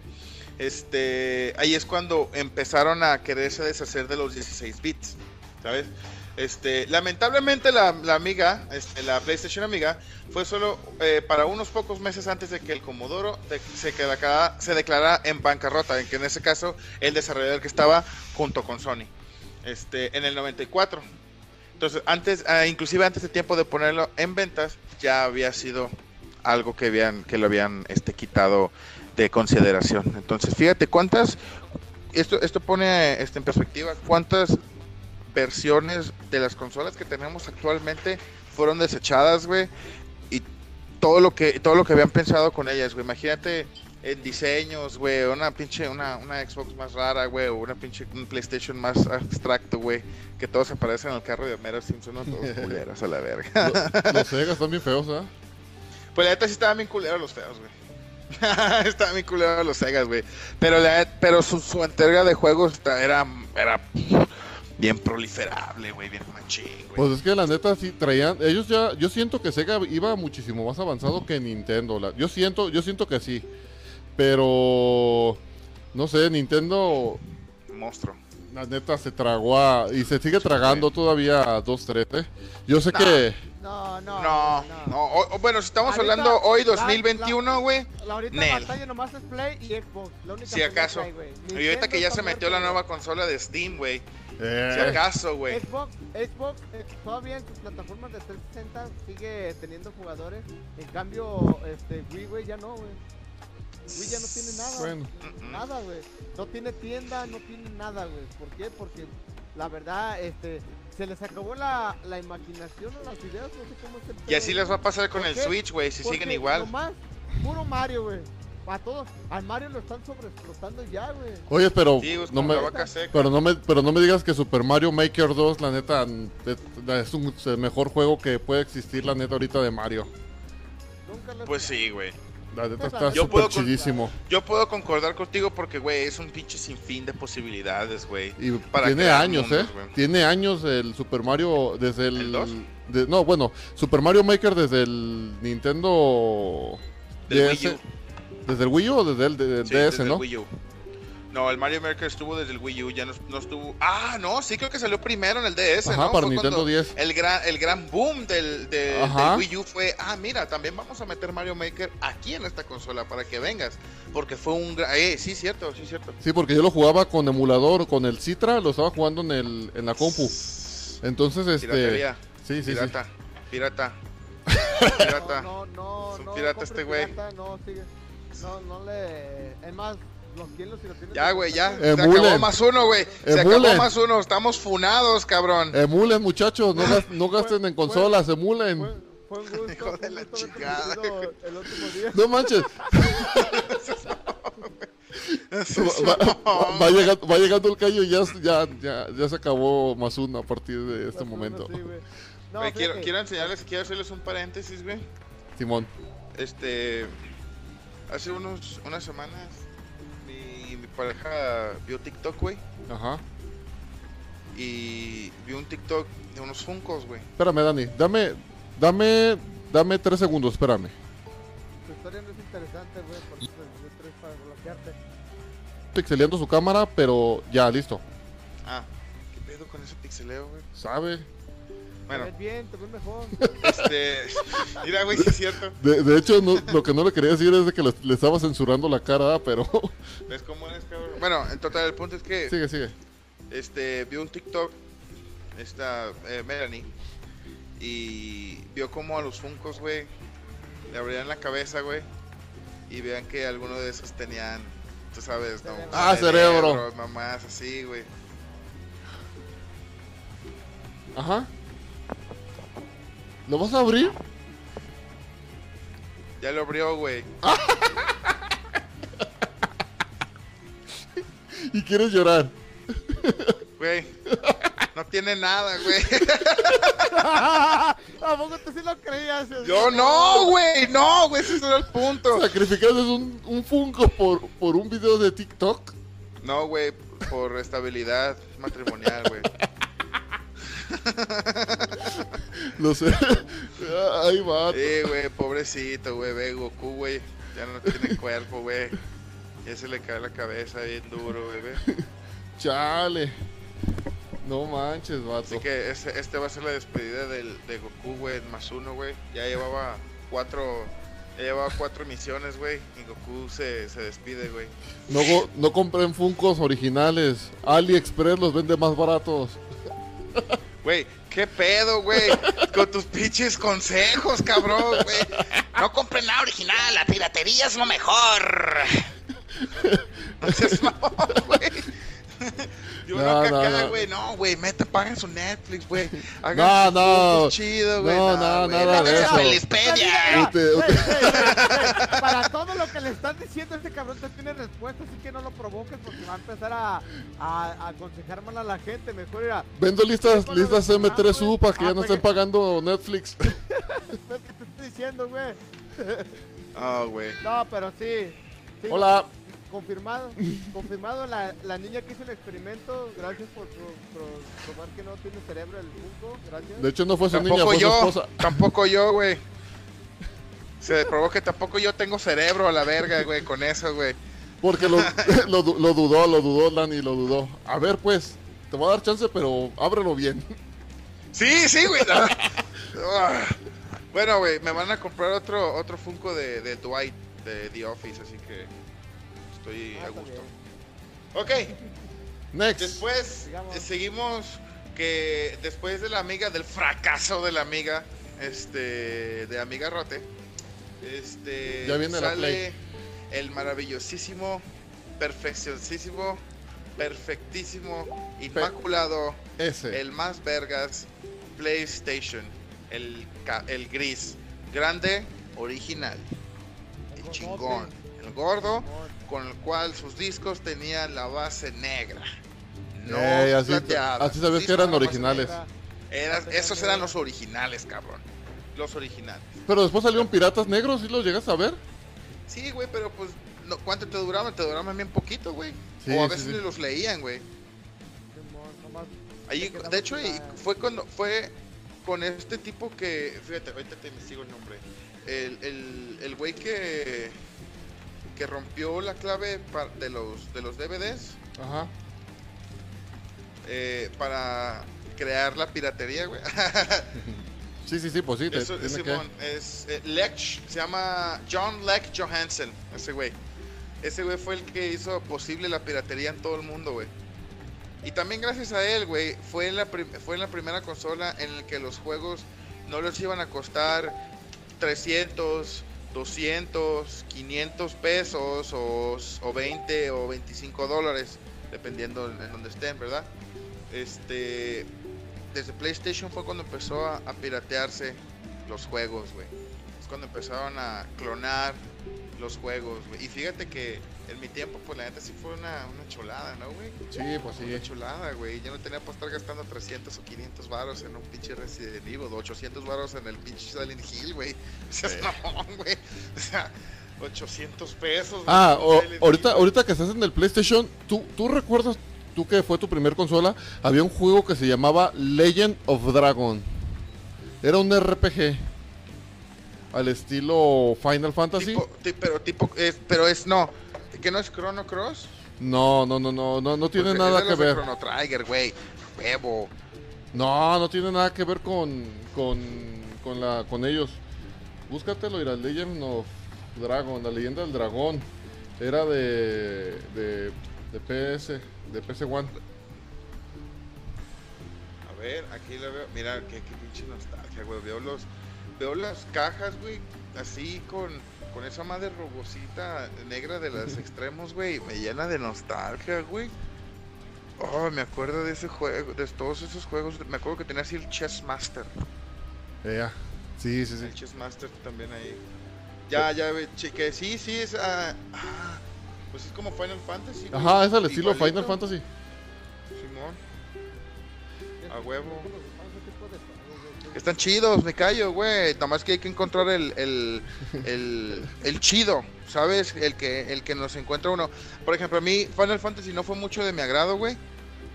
Este, ahí es cuando empezaron a quererse deshacer de los 16 bits, ¿sabes? Este, lamentablemente la, la amiga, este, la PlayStation Amiga, fue solo eh, para unos pocos meses antes de que el Commodore de- se, quedara- se declarara en bancarrota, en que en ese caso el desarrollador que estaba junto con Sony, este, en el 94. Entonces, antes, ah, inclusive antes de tiempo de ponerlo en ventas, ya había sido algo que habían, que lo habían este, quitado de consideración. Entonces, fíjate cuántas, esto, esto pone este, en perspectiva cuántas versiones de las consolas que tenemos actualmente fueron desechadas, güey, y todo lo que todo lo que habían pensado con ellas, güey. Imagínate en diseños, güey, una pinche una, una Xbox más rara, güey, o una pinche un PlayStation más abstracto, güey, que todos se parecen al carro de Homero Simpson, ¿no? todos (laughs) culeros a la verga. Lo- (laughs) los Sega están bien feos, ¿ah? Pues la neta sí estaban bien culeros los feos, güey. (laughs) estaban bien culeros los Segas, güey. Pero la pero su, su entrega de juegos era era bien proliferable, güey, bien machín, güey. Pues es que la neta sí traían, ellos ya, yo siento que Sega iba muchísimo más avanzado que Nintendo. la- yo siento, yo siento que sí. Pero no sé, Nintendo Monstruo. La neta se tragó a, y se sigue tragando todavía a 2-3, ¿eh? Yo sé que... No, no. No, no. o- o bueno, si estamos Ahorita, hablando hoy, la- 2021, güey. La ahorita Nel. batalla nomás es Play y Xbox. La única Si acaso. que hay, güey. Y ahorita que ya se metió la nueva consola de Steam, güey. Eh, Si acaso, güey. Xbox, Xbox eh, todavía en sus plataformas de 360 sigue teniendo jugadores. En cambio, este Wii, güey, ya no, güey. Wii ya no tiene nada. Bueno. Nada, güey. No tiene tienda, no tiene nada, güey. ¿Por qué? Porque la verdad, este, se les acabó la, la imaginación a las ideas, no sé cómo es el Y así les va a pasar con ¿Por el qué? Switch, güey, si Porque siguen igual. Nomás, puro Mario, güey. A todos. Al Mario lo están sobreexplotando ya, güey. Oye, pero Sí, no me, pero no me, pero no me digas que Super Mario Maker 2, la neta, es, un- es el mejor juego que puede existir, la neta, ahorita de Mario. Nunca lo he Pues sí, güey. La neta Yo está puedo súper con- chidísimo. Yo puedo concordar contigo porque, güey, es un pinche sinfín de posibilidades, güey. Y para tiene años, mundos, ¿eh? Tiene años el Super Mario desde el... ¿El dos? de- no, bueno, Super Mario Maker desde el Nintendo... Del DS, Wii U. ¿Desde el Wii U o desde el de- Sí, DS, desde el no? Wii U. No, el Mario Maker estuvo desde el Wii U, ya no, no estuvo... Ah, no, sí creo que salió primero en el DS, Ajá, ¿no? para Fue Nintendo cuando 10. El gran, el gran boom del, de- Ajá. del Wii U fue, ah, mira, también vamos a meter Mario Maker aquí en esta consola para que vengas. Porque fue un gran... Eh, sí, cierto, sí, cierto. Sí, porque yo lo jugaba con emulador, con el Citra, lo estaba jugando en, el, en la compu. Entonces, este... Piratería. Sí, sí, sí. pirata, pirata. (laughs) Pirata. No, no, Es un no. pirata este güey. pirata, No, sigue. No, no le. Es más, los quielos si lo tienes. Ya, güey, ya. Se Emulen. acabó más uno, güey. Se Emulen. acabó más uno. Estamos funados, cabrón. Emulen, muchachos, no, gas- no gasten en consolas, emulen. Fue, fue un gusto. Hijo de fue un la gusto haberte chingada, conocido El último día. No manches. (laughs) Va, va- va llegando, va llegando el callo y ya, ya, ya, ya se acabó más uno a partir de este momento. menos, sí, güey. No, Güey, quiero, fíjate, quiero enseñarles, quiero hacerles un paréntesis, güey. Simón. Este, hace unos, unas semanas, mi, mi pareja vio TikTok, güey, Ajá. y vio un TikTok de unos Funcos, güey. Espérame, Dani. Dame, dame, dame tres segundos, espérame. Tu historia no es interesante, güey. Por eso te tres para bloquearte. Pixeleando su cámara, pero ya, listo. Ah, ¿qué pedo con ese pixeleo, güey? ¿Sabe? Bueno, Te ves bien, te ves mejor. este, (laughs) mira, güey, sí es cierto. De, de hecho, no- lo que no le quería decir es de que le, le estaba censurando la cara, pero... (laughs) ¿Ves cómo eres, cabrón? Bueno, en total, el punto es que, sigue, sigue. este, vio un TikTok, esta, eh, Melanie, y vio como a los Funcos, güey, le abrían la cabeza, güey, y vean que algunos de esos tenían, tú sabes, ¿no? Cerebro. Ah, cerebro. Mamás así, güey. Ajá. ¿Lo vas a abrir? Ya lo abrió, güey. (laughs) Y quieres llorar. Güey. No tiene nada, güey. (laughs) ¿A poco tú sí lo creías? Yo no, güey. No, güey. Ese era el punto. ¿Sacrificaste un, un Funko por, por un video de TikTok? No, güey. Por estabilidad matrimonial, güey. (laughs) Lo sé. (laughs) Ahí va. Sí, güey. Pobrecito, güey. Ve Goku, güey. Ya no tiene (laughs) cuerpo, güey. Ya se le cae la cabeza bien duro, güey. Chale. No manches, vato. Así que este va a ser la despedida del, de Goku, güey. en Más uno, güey. Ya llevaba cuatro. Ya llevaba cuatro misiones, güey. Y Goku se, se despide, güey. No, no compren Funkos originales. AliExpress los vende más baratos. (laughs) Güey, ¿qué pedo, güey? Con tus pinches consejos, cabrón, güey. No compren nada original, la piratería es lo mejor. (laughs) No seas mamón, güey. (laughs) Yo No, no, no, acá, no. güey, no, güey, mete, paguen su Netflix, güey. (laughs) No, no. chido, güey. No, no, güey, nada de eso. Felispedia. Para todo lo que le estás diciendo, este cabrón te tiene respuesta, así que no lo provoques porque va a empezar a, a, a aconsejar mal a la gente. Mejor ir a. Vendo listas, listas cuando- M3U Ah, para que ya ah, no pues estén que- pagando Netflix. (laughs) ¿Ves que te estoy diciendo, güey? Ah, güey. No, pero sí. sí, Hola. Confirmado, confirmado la, la niña que hizo el experimento, gracias por, pro- probar que no tiene cerebro el Funko, gracias. De hecho, no fue su niña, Tampoco fue su yo, esposa. tampoco yo, güey. (laughs) Se probó que tampoco yo tengo cerebro a la verga, güey, con eso, güey. Porque lo, (laughs) lo, du- lo dudó, lo dudó, Dani, lo dudó. A ver, pues. te voy a dar chance, pero ábrelo bien. Sí, sí, güey. Ah. bueno, güey, me van a comprar otro otro Funko de, de Dwight de The Office, así que estoy Ah, a gusto. Ok, (laughs) Next. después eh, seguimos que después de la amiga, del fracaso de la amiga, este, de Amiga Rote, este, Ya viene la sale el maravillosísimo, perfeccionísimo, perfectísimo, inmaculado, Ese. el más vergas PlayStation, el, el gris, grande, original, el chingón, gordo, con el cual sus discos tenían la base negra. No Ey, así, plateada. así Sus sabías que eran originales. Era-. Eran- esos eran los originales, cabrón. Los originales. Pero después salieron piratas negros, ¿sí los llegas a ver? Sí, güey, pero pues, no, ¿cuánto te duraban? Te duraban bien poquito, güey. Sí, o a veces sí. ni los leían, güey. Ahí, de hecho, y fue cuando fue con este tipo que, fíjate, ahorita te investigo el nombre. El, el, el güey que que rompió la clave de los de los DVDs Ajá. eh, para crear la piratería, güey. (laughs) Sí, sí, sí, pues sí. te- Eso, tiene que- es eh, Lech, se llama John Lech Johansen, ese güey. Ese güey fue el que hizo posible la piratería en todo el mundo, güey. Y también gracias a él, güey, fue en la fue en la primera consola en la que los juegos no les iban a costar 300, 200, 500 pesos o, o 20 o 25 dólares, dependiendo en donde estén, ¿verdad? Este, desde PlayStation fue cuando empezó a, a piratearse los juegos, güey. Es cuando empezaron a clonar los juegos, güey. Y fíjate que en mi tiempo, pues la neta sí fue una, una chulada, ¿no, güey? Sí, pues sí. Una chulada, güey. Yo no tenía para estar gastando 300 o 500 varos en un pinche Resident Evil, o 800 varos en el pinche Silent Hill, güey. (laughs) O sea, es mamón, güey. O sea, 800 pesos. güey, Ah, o- ahorita, Hill. ahorita que estás en el PlayStation, ¿tú, ¿tú recuerdas, tú que fue tu primer consola, había un juego que se llamaba Legend of Dragon. Era un RPG. Al estilo Final Fantasy. Tipo- pero tipo, es, pero es no. ¿Que no es Chrono Cross? No, no, no, no, no, no tiene nada es de que ver. Chrono Trigger, güey. Huevo. No, no tiene nada que ver con, con, con, la, con ellos. Búscatelo, ir Legend of Dragon, la leyenda del dragón. Era de, de, de PS, de PS One. A ver, aquí lo veo. Mira, qué, qué pinche nostalgia, güey. Veo, los, veo las cajas, güey, así con, con esa madre rugosita negra de los extremos, güey. Me llena de nostalgia, güey. Oh, me acuerdo de ese juego, de todos esos juegos. Me acuerdo que tenía así el Chess Master. Ea. Sí, sí, sí. El Chess Master también ahí. Ya, ya, cheque. Sí, sí, es. ah, pues es como Final Fantasy. Ajá, es al estilo Igualito. Final Fantasy. Simón. A huevo. Están chidos, me callo, güey. Nada más que hay que encontrar el, el, el, el chido, ¿sabes? El que, el que nos encuentra uno. Por ejemplo, a mí Final Fantasy no fue mucho de mi agrado, güey.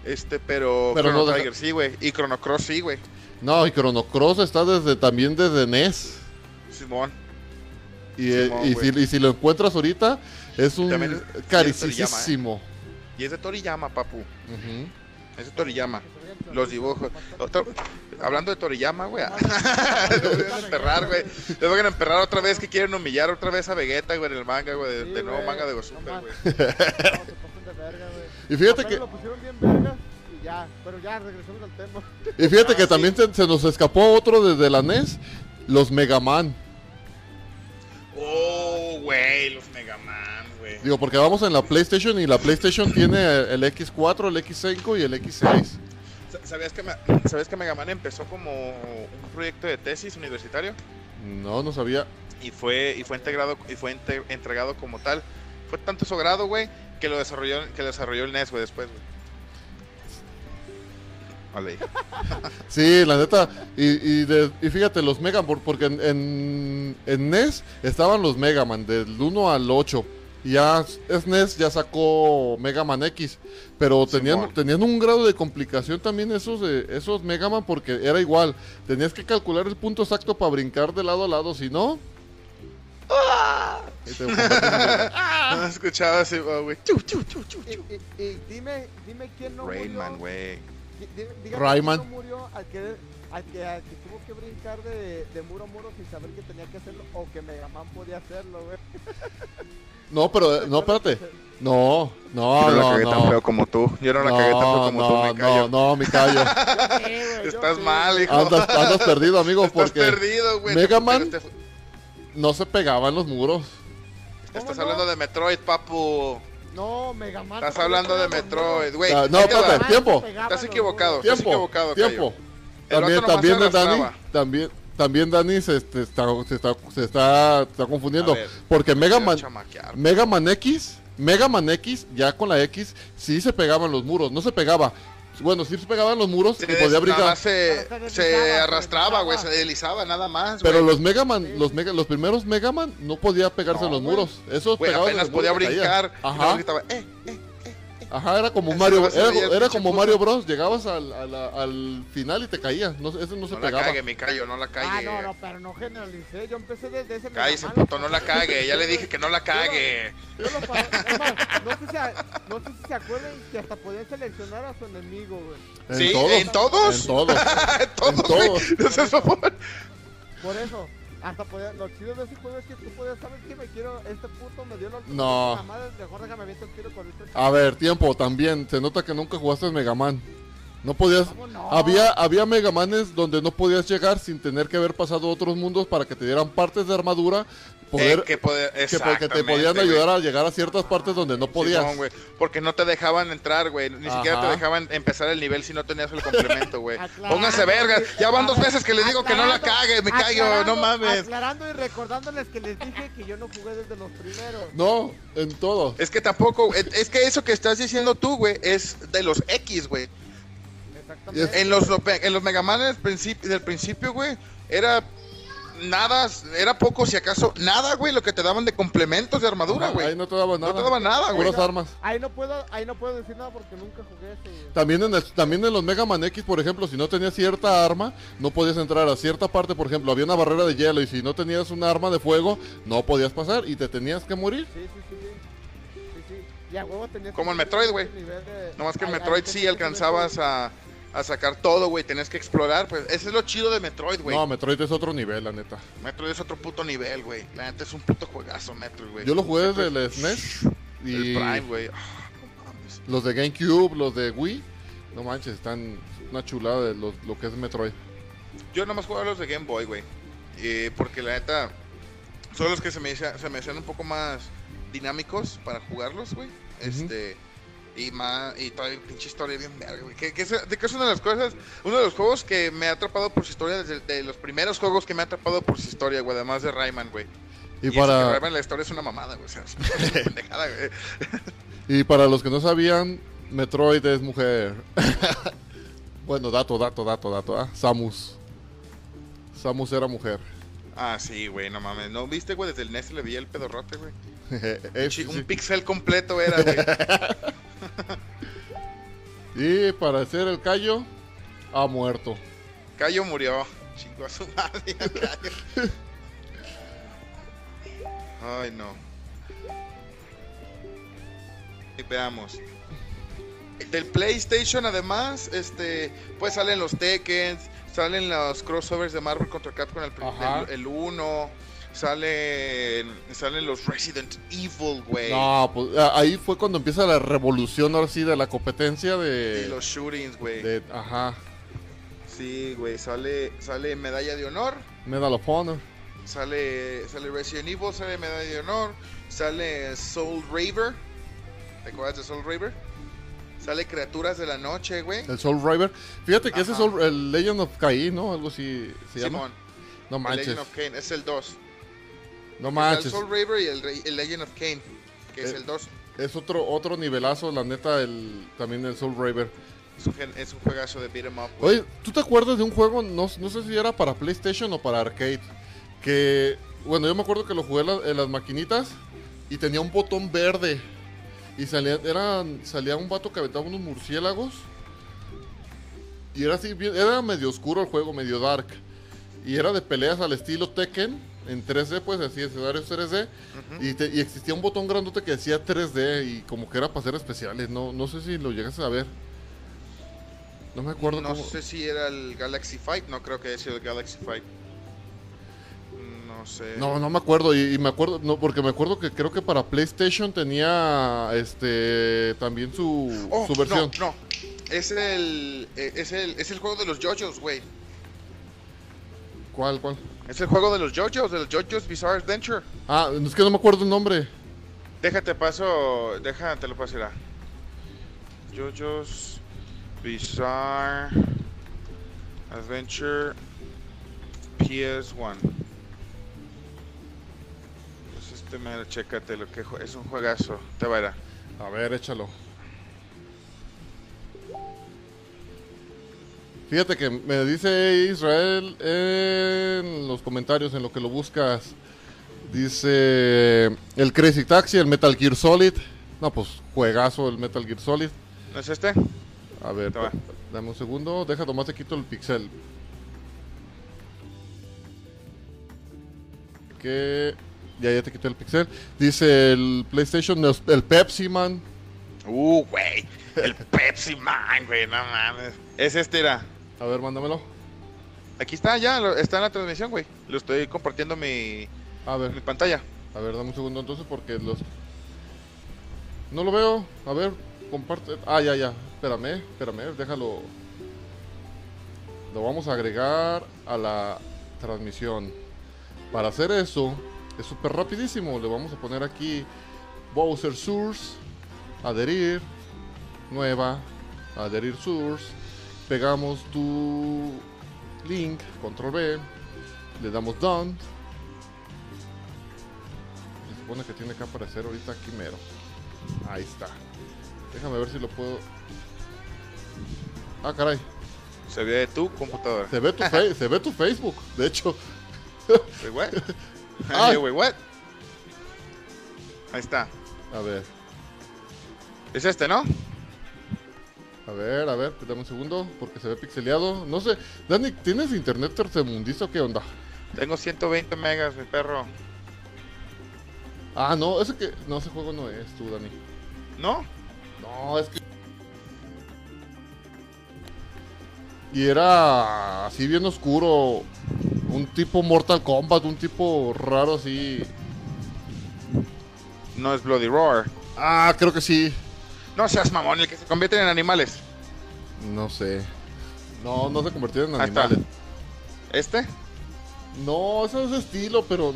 Este, pero, Pero Chrono no deja- Trigger sí, güey. Y Chrono Cross sí, güey. No, y Chrono Cross está desde también desde NES. Simón. Y, eh, y, si, y si lo encuentras ahorita, es un es- es caricísimo. Y es de Toriyama, papu. Es de Toriyama. Los dibujos. Otro- hablando de Toriyama, güey. (laughs) Lo (laughs) van a emperrar, güey. Lo van a emperrar otra vez que quieren humillar otra vez a Vegeta, güey, en el manga, güey. De, Sí, de nuevo manga de no más. güey. No, se pasan de verga, güey. (laughs) Y fíjate Apenas que, lo pusieron bien vergas y ya, pero ya regresamos al tema. y fíjate Ah, que sí. también se, se nos escapó otro desde la NES, los Mega Man. Oh, güey, los Mega Man, güey. Digo, porque vamos en la PlayStation y la PlayStation tiene el X4, el X5 y el X6. Sa- ¿Sabías que, me- ¿Sabías que Mega Man empezó como un proyecto de tesis universitario? No, no sabía. Y fue, y fue integrado y fue entregado como tal. Fue tanto su grado, güey, que lo desarrolló, que lo desarrolló el NES, güey, después, güey. Vale. (laughs) Sí, la neta. Y, y, de- y fíjate, los Mega Man, porque en, en, en NES estaban los Mega Man del 1 al 8. Y ya SNES ya sacó Mega Man X. Pero tenían, tenían un grado de complicación también esos, eh, esos Mega Man porque era igual. Tenías que calcular el punto exacto para brincar de lado a lado. Si no, en- (laughs) No escuchaba así, oh, güey. Y, y- y dime, dime quién no Rayman, murió. güey. Rayman. quién no murió al que, al que, al que tuvo que brincar de, de muro a muro sin saber que tenía que hacerlo o que Mega Man podía hacerlo, güey. (laughs) No, pero, no, espérate. No, no, Yo no la no, cagué tan no. feo como tú. Yo no la cagué tan feo No, como tú, no, me callo. no, no, mi callo. (laughs) Estás mal, hijo. Andas, andas perdido, amigo, Estás porque perdido, güey. Mega Man- te- no se pegaban los muros. Estás ¿Cómo no? hablando de Metroid, papu. No, Mega Man. Estás hablando de pegaba Metroid, güey. Ah, no, espérate. Tiempo. pegaba Estás equivocado. muros. Estás Tiempo, equivocado, tiempo. También, también de Dani, también, también Dani se, este, está, se, está, se está, está confundiendo. Ver, porque Mega Man. Mega Man X, Mega Man X, ya con la X, sí se pegaban los muros, no se pegaba. Bueno, sí se pegaban los muros Se y podía brincar. se, se arrastraba, güey. Se deslizaba. nada más, Pero los Mega Man, los, mega, los primeros Mega Man no podía pegarse No, en los muros. Esos Güey, pegaban en apenas los podía brincar. y gritaba, eh, eh. Ajá, era como Ese Mario, era, era como. Mario Bros. Llegabas al, a la- al final y te caía. No, ese no se No la pegaba. cague, mi callo, no la Ah, cague. no, no, pero no generalicé. Yo empecé desde ese Cállese, puto, no la cague. Ya le dije que no la cague. Yo lo pa- es más, no sé, si a- no sé si se acuerdan que hasta podían seleccionar a su enemigo, güey. En ¿Sí? todos. ¿En todos? En todos. (laughs) En todos, En todos. Por eso, hasta podía, lo chido de ese juego es que tú podías saber que me quiero, este puto me dio la No. la madre, mejor déjame tiro con este A ver, tiempo, también. Se nota que nunca jugaste Mega Man. No podías. ¿Cómo no? Había, había Mega Manes donde no podías llegar sin tener que haber pasado otros mundos para que te dieran partes de armadura. Poder, Eh, que, poder, que, porque te podían ayudar a llegar a ciertas partes donde no podías. Porque no te dejaban entrar, güey. Ni siquiera te dejaban empezar el nivel si no tenías el complemento, güey. (laughs) Aclarando, Pónganse vergas. Ya van dos veces que les digo que no la cague, me callo, no mames. Aclarando y recordándoles que les dije que yo no jugué desde los primeros. no, en todo. Es que tampoco, es es que eso que estás diciendo tú, güey, es de los X, güey. Exactamente. En los, en los Mega Man del principio, del principio, güey, era nada, era poco si acaso, nada, güey, lo que te daban de complementos de armadura, güey. Ahí no te daban nada. No te daban nada, güey. Puras armas. Ahí no puedo, ahí no puedo decir nada porque nunca jugué ese. También en, el- también en los Mega Man X, por ejemplo, si no tenías cierta arma, no podías entrar a cierta parte. Por ejemplo, había una barrera de hielo y si no tenías un arma de fuego, no podías pasar y te tenías que morir. Sí, sí, sí, sí. Sí, sí. Y a huevo tenías Como en Metroid, güey. de- Nomás que en Metroid sí alcanzabas a, a sacar todo, güey. Tenías que explorar, pues. Ese es lo chido de Metroid, güey. No, Metroid es otro nivel, la neta. Metroid es otro puto nivel, güey. La neta es un puto juegazo, Metroid, güey. Yo lo jugué desde el SNES El y Prime, güey. Ah, no los de GameCube, los de Wii. No manches, están una chulada de lo, lo que es Metroid. Yo nomás jugaba los de Game Boy, güey. Eh, porque la neta son los que se me, se me hacían un poco más dinámicos para jugarlos, güey. Este. Y más, y toda la pinche historia bien verga, güey. Que, que es, de que es una de las cosas, uno de los juegos que me ha atrapado por su historia, desde de los primeros juegos que me ha atrapado por su historia, güey, además de Rayman, güey. Y, eso que para, Rayman la historia es una mamada, güey. O sea, es una (laughs) pendejada, güey. y para los que no sabían, Metroid es mujer. (laughs) bueno, dato, dato, dato, dato. ¿ah? Samus. Samus era mujer. Ah, sí, güey, no mames. ¿No viste, güey? Desde el NES le veía el pedorrote, güey. (laughs) Un sí. pixel completo era, güey. (laughs) Y para hacer el callo, ha muerto. Cayo murió. Chingo a su madre. Ay, no. Y veamos. Del PlayStation, además, este, pues salen los Tekken, salen los crossovers de Marvel contra Capcom el, el, el 1, salen, salen los Resident Evil, güey. No, pues ah, ahí fue cuando empieza la revolución, ahora sí, de la competencia de. los shootings, güey. de- ajá. Sí, güey, sale, sale Medalla de Honor. Medal of Honor. Sale, sale Resident Evil, sale Medalla de Honor, sale Soul Raver. ¿Te acuerdas de Soul Raver? Sale Criaturas de la Noche, güey. El Soul River. Fíjate que ese es el Legend of Cain, ¿no? Algo así se llama. Simón, No el manches. Legend of Kane, es el 2. No El manches. Soul Raver y el, el Legend of Kane, que es Eh. el 2. Es otro otro nivelazo, la neta, el también el Soul River. Es un, es un juegazo de beat 'em up, güey. Oye, ¿tú te acuerdas de un juego? No, no sé si era para PlayStation o para arcade. Que, bueno, yo me acuerdo que lo jugué la- en las maquinitas y tenía un botón verde. Y salía, era, salía un vato que aventaba unos murciélagos. Y era así, era medio oscuro el juego, medio dark. Y era de peleas al estilo Tekken, en 3D, pues así, escenarios 3D. y, te- y existía un botón grandote que decía 3D y como que era para hacer especiales. No, no sé si lo llegas a ver. No me acuerdo No cómo. sé si era el Galaxy Fight, no creo que haya sido el Galaxy Fight. No sé. No, no me acuerdo. Y, y me acuerdo, no, porque me acuerdo que creo que para PlayStation tenía este también su, Oh, su versión. No, no. Es el, eh, es el, es el juego de los JoJo's, güey. ¿Cuál, cuál? Es el juego de los JoJo's, de los JoJo's Bizarre Adventure. Ah, es que no me acuerdo el nombre. Déjate paso, déjate lo paso irá. JoJo's Bizarre Adventure PS1. Este mero, chécate lo que es un juegazo. Te va a ir a- ver, échalo. Fíjate que me dice Israel en los comentarios, en lo que lo buscas. Dice el Crazy Taxi, el Metal Gear Solid. No, pues juegazo el Metal Gear Solid. ¿No es este? A ver, dame un segundo. Deja nomás te quito el pixel. Que ya, ya te quito el pixel. Dice el PlayStation, el- Pepsi Man. Uh, güey. El (laughs) Pepsi Man, güey, no mames. Es este, era. A ver, mándamelo. Aquí está, ya, está en la transmisión, güey. Lo estoy compartiendo en mi, A en mi ver, pantalla. a ver, dame un segundo entonces porque los... No lo veo. A ver, comparte. Ah, ya, ya. Espérame, espérame, déjalo. Lo vamos a agregar a la transmisión. Para hacer eso, es súper rapidísimo. Le vamos a poner aquí Bowser Source, adherir, nueva, adherir Source. Pegamos tu link, control B, le damos done. Se supone que tiene que aparecer ahorita aquí mero. Ahí está. Déjame ver si lo puedo. Ah, caray. Se ve tu computadora. Se ve tu, se ve tu Facebook, de hecho. (laughs) (laughs) Ah. Wait, what? Ahí está. A ver, Es este, ¿no? a ver, a ver, dame un segundo, porque se ve pixeleado. No sé, Dani, ¿tienes internet tercermundista o qué onda? Tengo 120 megas, mi perro. Ah, no, ese que. No, ese juego no es tú, Dani. ¿No? No, es que. Y era así bien oscuro. Un tipo Mortal Kombat, un tipo raro así. No es Bloody Roar. Ah, creo que sí. No seas mamón, el que se convierten en animales. No sé. No, no se convirtieron en animales. ¿Este? No, ese es estilo, pero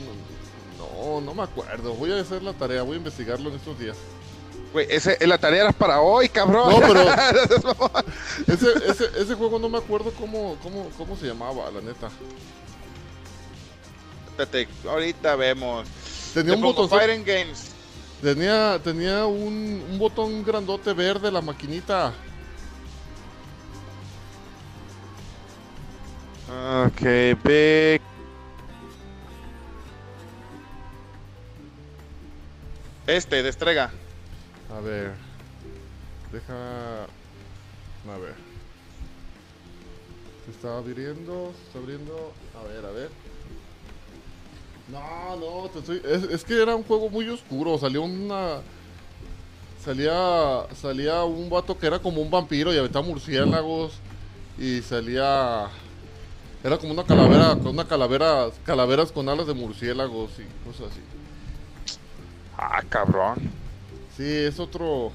no, no, me acuerdo. Voy a hacer la tarea, voy a investigarlo en estos días. Güey, ese, la tarea era para hoy, cabrón. No, pero-. (laughs) Ese, ese, ese juego no me acuerdo cómo, cómo, cómo se llamaba, la neta. Espérate, ahorita vemos. Tenía Te un botón. Fighting Games. Tenía, tenía un, un botón grandote verde la maquinita. Ok, big. Este, destrega. A ver. Deja. A ver. Se está abriendo, se está abriendo. A ver, a ver. No, no, te estoy- es, es que era un juego muy oscuro. Salió una. Salía. Salía un vato que era como un vampiro y aventaba murciélagos. Y salía. Era como una calavera, con una calavera, calaveras con alas de murciélagos y cosas así. Ah, cabrón. Sí, es otro.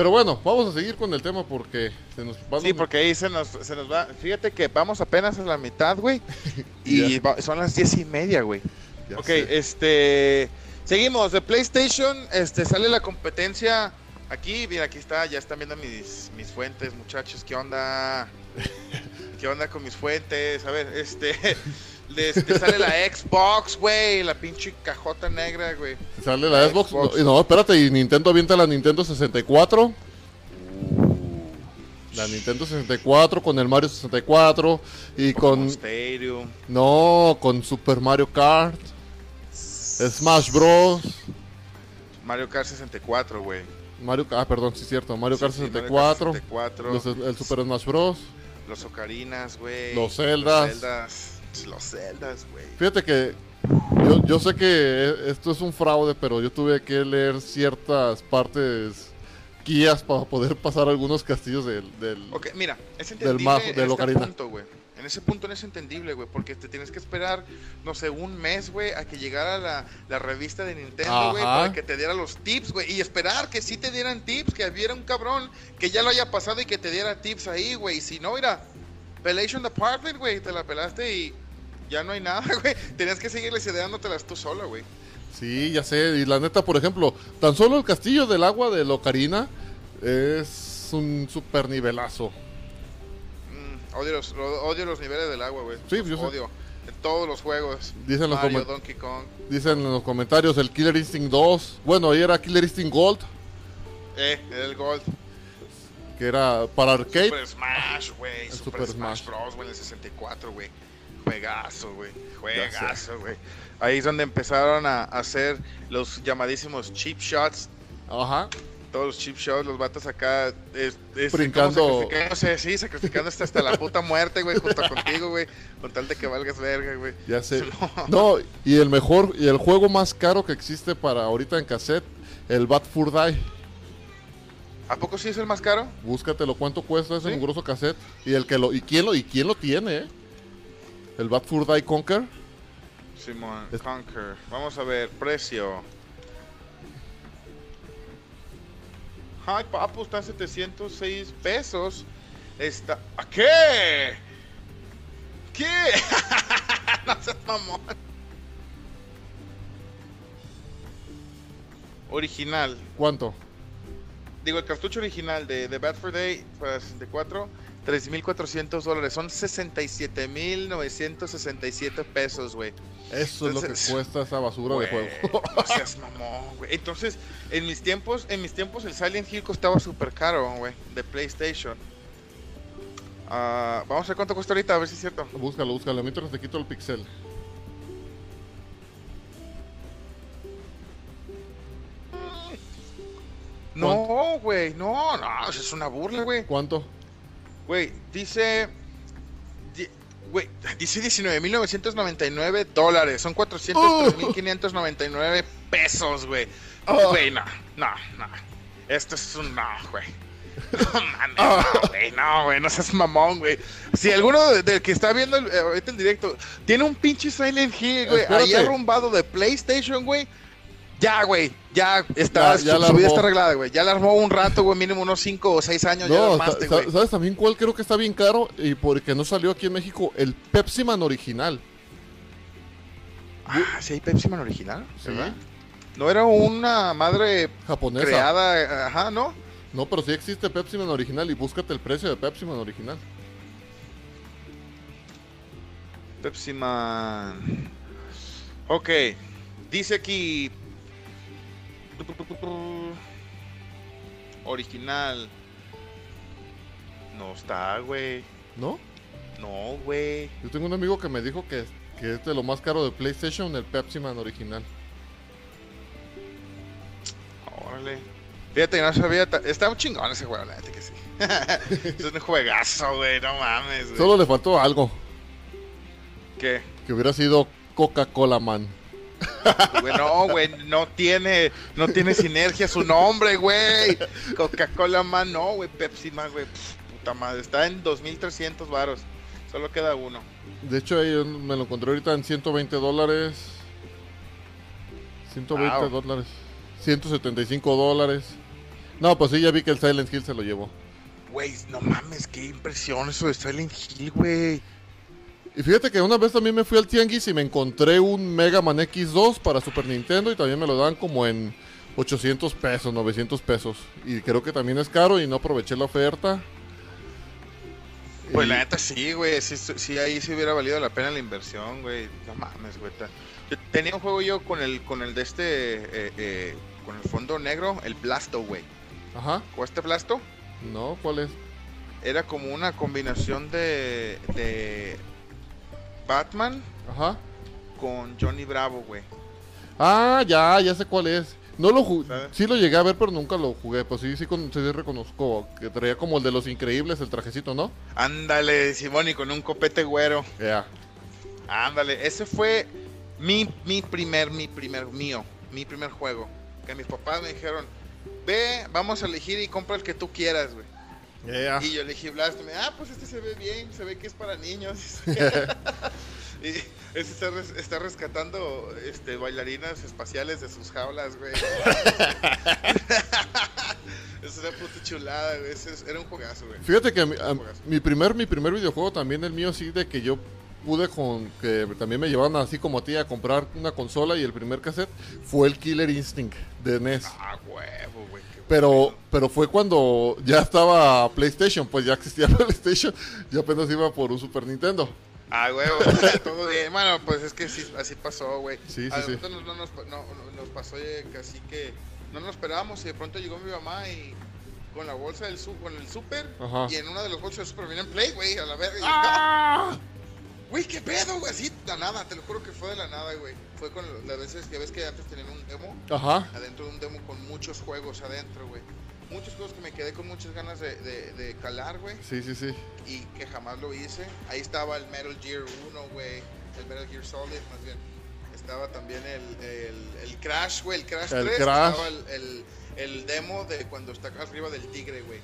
Pero bueno, vamos a seguir con el tema porque se nos van Sí, porque ahí se nos, se nos va. Fíjate que vamos apenas a la mitad, güey. (laughs) Y va- son las diez y media, güey. ya Ok, sé. este. Seguimos. De PlayStation, este, sale la competencia. Aquí, mira, aquí está. Ya están viendo mis, mis fuentes, muchachos. ¿Qué onda? (laughs) ¿Qué onda con mis fuentes? A ver, este. Este, sale la Xbox, güey. La pinche cajota negra, güey. Sale la Xbox. Xbox. No, no, espérate, y Nintendo avienta la Nintendo 64. La Nintendo 64 con el Mario 64 y con. Stadium. No, con Super Mario Kart. Smash Bros. Mario Kart 64, güey. Mario, ah, perdón, sí es cierto. Mario Kart Sí, sí, 64. Mario Kart 64. los- el Super Smash Bros. Los Ocarinas, güey. Los Zeldas. Zeldas. Los celdas, güey. Fíjate que yo, yo sé que esto es un fraude, pero yo tuve que leer ciertas partes guías para poder pasar algunos castillos del... del- Ok, mira, es Del entendible en del este Ocarina. punto, güey. En ese punto no es entendible, güey, porque te tienes que esperar, no sé, un mes, güey, a que llegara la, la revista de Nintendo, güey, para que te diera los tips, güey, y esperar que sí te dieran tips, que hubiera un cabrón que ya lo haya pasado y que te diera tips ahí, güey, y si no, mira, Pelation Department, güey, te la pelaste y ya no hay nada, (laughs) güey, tenías que seguirles ideándotelas tú sola, güey. Sí, ya sé. Y la neta, por ejemplo, tan solo el castillo del agua de Locarina es un super nivelazo. Mm, odio, los, lo- odio los niveles del agua, güey. Sí, Los yo sé. odio. En todos los juegos. Dicen Mario, Donkey Kong. Dicen en los comentarios el Killer Instinct 2. Bueno, ahí era Killer Instinct Gold, Eh, el Gold. Que era para arcade. Super Smash, güey. Super, Super Smash. Bros, güey, en el 64, güey. Juegazo, güey. Juegazo, güey. Ahí es donde empezaron a hacer los llamadísimos cheap shots. Ajá. Todos los cheap shots, los vatos acá. Es, es Brincando. sacrificándose, sí, sacrificándose hasta la puta muerte, güey, junto contigo, güey. Con tal de que valgas verga, güey. Ya sé. (laughs) No, y el mejor, y el juego más caro que existe para ahorita en cassette, el Bat Fur Die. ¿A poco sí es el más caro? Búscatelo cuánto cuesta ese ¿Sí? mugroso cassette. Y el que lo, y quién lo, y quién lo tiene, eh. El Bat Fur Die Conquer. Simón, Es- Conquer. Vamos a ver, precio. Ay, papu, está en 706 pesos. Está. ¿A qué? ¿Qué? (laughs) no seas mamón. Original. ¿Cuánto? Digo, el cartucho original de The Bad for Day para 64, 3.400 dólares. Son 67.967 pesos, güey. Eso es lo que cuesta esa basura de juego. (laughs) no seas (laughs) mamón, güey. Entonces, en mis tiempos, en mis tiempos el Silent Hill costaba súper caro, güey, de PlayStation. Ah, vamos a ver cuánto cuesta ahorita, a ver si es cierto. búscalo, búscalo. Mientras te quito el pixel. No, güey, no, no, es una burla, güey. ¿Cuánto? Güey, dice. di- Güey, dice 19.999 dólares. Son 403.599 pesos, güey. Güey, no, no, no. Esto es un no, güey. No (laughs) mames, no, güey, no, güey, no seas mamón, güey. Si alguno de- del que está viendo el- ahorita el directo tiene un pinche Silent Hill, güey, ahí arrumbado de PlayStation, güey. Ya, güey, ya está, Ya- ya su, la vida está arreglada, güey. Ya la armó un rato, güey, mínimo unos 5 o 6 años ya la armaste, güey. ¿sabes también cuál creo que está bien caro? Y porque no salió aquí en México, el Pepsi Man original. Ah, ¿sí hay Pepsi Man original? Sí. ¿verdad? No era una madre Japonesa. creada, ajá, ¿no? No, pero sí existe Pepsi Man original y búscate el precio de Pepsi Man original. Pepsi Man. Ok, dice aquí. Original. No está, güey. ¿No? No, güey. Yo tengo un amigo que me dijo que, que es de lo más caro de PlayStation el Pepsi Man original. Órale. Fíjate, no sabía. Está un chingón ese juego, la que sí. (laughs) es un juegazo, güey. No mames, güey. Solo le faltó algo, ¿Qué? que hubiera sido Coca-Cola Man. Güey, no, güey, no tiene, no tiene sinergia su nombre, güey. Coca-Cola Man, no, güey, Pepsi Man, güey. Puta madre, está en 2300 varos. Solo queda uno. De hecho, ahí me lo encontré ahorita en 120 dólares. 120 Wow. dólares. 175 dólares. No, pues sí, ya vi que el Silent Hill se lo llevó. Güey, no mames, qué impresión eso de Silent Hill, güey. Y fíjate que una vez también me fui al Tianguis y me encontré un Mega Man X2 para Super Nintendo y también me lo dan como en 800 pesos, 900 pesos. Y creo que también es caro y no aproveché la oferta. Pues la neta sí, güey, sí, sí, ahí sí hubiera valido la pena la inversión, güey. No mames, güey. tenía un juego yo con el, con el de este, eh, eh, con el fondo negro, el Blasto, güey. Ajá, ¿Jugaste Blasto? no, ¿cuál es? Era como una combinación de, de Batman Ajá. con Johnny Bravo, güey. Ah, ya, ya sé cuál es. No lo jugué, sí lo llegué a ver, pero nunca lo jugué. Pues sí, sí, con- sí reconozco que traía como el de los increíbles, el trajecito, ¿no? Ándale, Simón, y con un copete güero. Ya. Ándale, ese fue mi, mi primer, mi primer, mío, mi primer juego. Que mis papás me dijeron, ve, vamos a elegir y compra el que tú quieras, güey. Yeah. Y yo elegí Blast, me, ah, pues este se ve bien, se ve que es para niños. (laughs) (laughs) y ese está, res- está rescatando este, bailarinas espaciales de sus jaulas, güey. (laughs) es una puta chulada, güey. Era un juegazo, güey. Fíjate que mi, a- mi primer mi primer videojuego también el mío sí de que yo pude con que también me llevaban así como a ti a comprar una consola y el primer cassette fue el Killer Instinct de NES. Ah, güey. Pero pero fue cuando ya estaba PlayStation, pues ya existía (laughs) PlayStation, yo apenas iba por un Super Nintendo. Ah, huevo, todo bien. Bueno, pues es que sí, así pasó, güey. Sí, sí, a sí. nosotros no, nos, no- no- nos pasó eh, que así que no nos esperábamos y de pronto llegó mi mamá y con la bolsa del su, con el super Ajá. y en una de las bolsas del super en play, güey, a la verga. ¡Ah! Güey, qué pedo, güey, así de la nada, te lo juro que fue de la nada, güey. Fue con las veces que ves que antes tenían un demo, Ajá. adentro de un demo con muchos juegos adentro, güey. Muchos juegos que me quedé con muchas ganas de, de, de calar, güey, Sí, sí, sí. y que jamás lo hice. Ahí estaba el Metal Gear 1, güey, el Metal Gear Solid, más bien. Estaba también el, el, el Crash, güey, el Crash El 3. Crash. Estaba el, el, el demo de cuando está arriba del tigre, güey.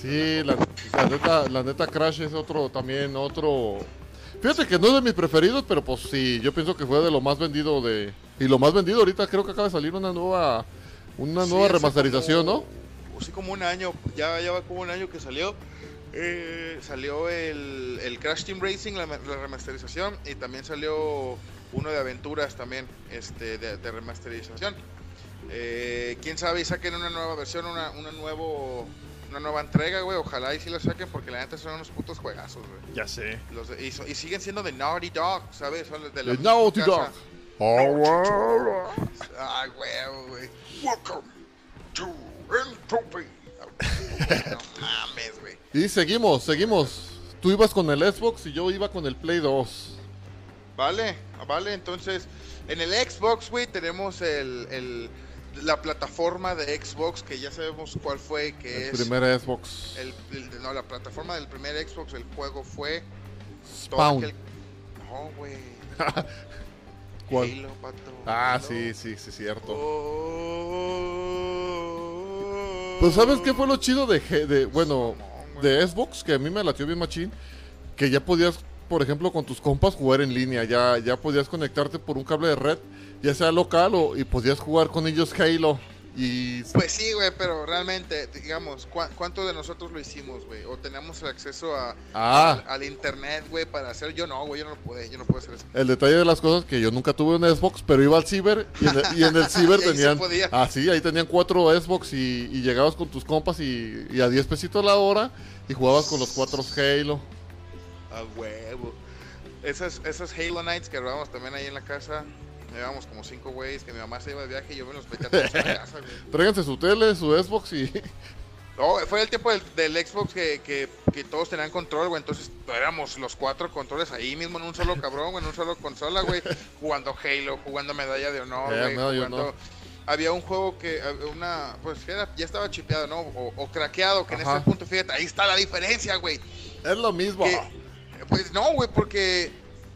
Sí, la, la neta, la neta Crash es otro también, otro... Fíjate que no es de mis preferidos, pero pues sí, yo pienso que fue de lo más vendido de... Y lo más vendido ahorita creo que acaba de salir una nueva una nueva remasterización, como- ¿no? Sí, como un año, ya, ya va como un año que salió. Eh, salió el, el Crash Team Racing, la, la remasterización, y también salió uno de aventuras también, este, de, de remasterización. Eh, Quién sabe y saquen una nueva versión, una, una nuevo, una nueva entrega, güey. Ojalá y sí la saquen porque la neta son unos putos juegazos, güey. Ya sé. Los de- y, so- y siguen siendo de Naughty Dog, ¿sabes? Son de la Naughty casa. Dog. Oh, wow. Ay, güey, güey. Welcome to Entropy. No mames, güey. Y seguimos, seguimos. Tú ibas con el Xbox y yo iba con el Play 2. Vale, vale, entonces en el Xbox, güey, tenemos el, el- la plataforma de Xbox que ya sabemos cuál fue, que El es primer Xbox. el, el- no, la plataforma del primer Xbox, el juego fue Spawn. aquel- No, güey. (laughs) ¿Cuál? Ah, Halo. sí, sí, sí, cierto. Oh. Pues ¿sabes qué fue lo chido de, de bueno, de Xbox? Que a mí me latió bien machín. Que ya podías, por ejemplo, con tus compas jugar en línea. Ya, ya podías conectarte por un cable de red, ya sea local o y podías jugar con ellos Halo. Y Pues sí, güey, pero realmente, digamos, ¿cuá- ¿cuántos de nosotros lo hicimos, güey? O teníamos el acceso a, Ah. al, al internet, güey, para hacer. Yo no, güey, yo no lo pude, yo no puedo hacer eso. el detalle de las cosas que yo nunca tuve un Xbox, pero iba al ciber y en el, y en el (laughs) ciber Y tenían... Ah, sí, ahí tenían cuatro Xbox y, y llegabas con tus compas y, y a 10 pesitos la hora y jugabas con los cuatro Halo. A huevo. Esas, esas Halo Nights que grabamos también ahí en la casa. Llevábamos como cinco güeyes que mi mamá se iba de viaje y yo me los metía a (laughs) todos a la casa, güey. Tráiganse su tele, su Xbox y... No, fue el tiempo del, del Xbox que, que, que todos tenían control, güey. Entonces éramos los cuatro controles ahí mismo en un solo cabrón, güey, en un solo consola, güey. jugando Halo, jugando Medalla de Honor, Eh, güey. Había un juego que, había una, pues era, ya estaba chipeado, ¿no? O, o craqueado, que en este punto, fíjate, ahí está la diferencia, güey. Es lo mismo. Que- pues no, güey, porque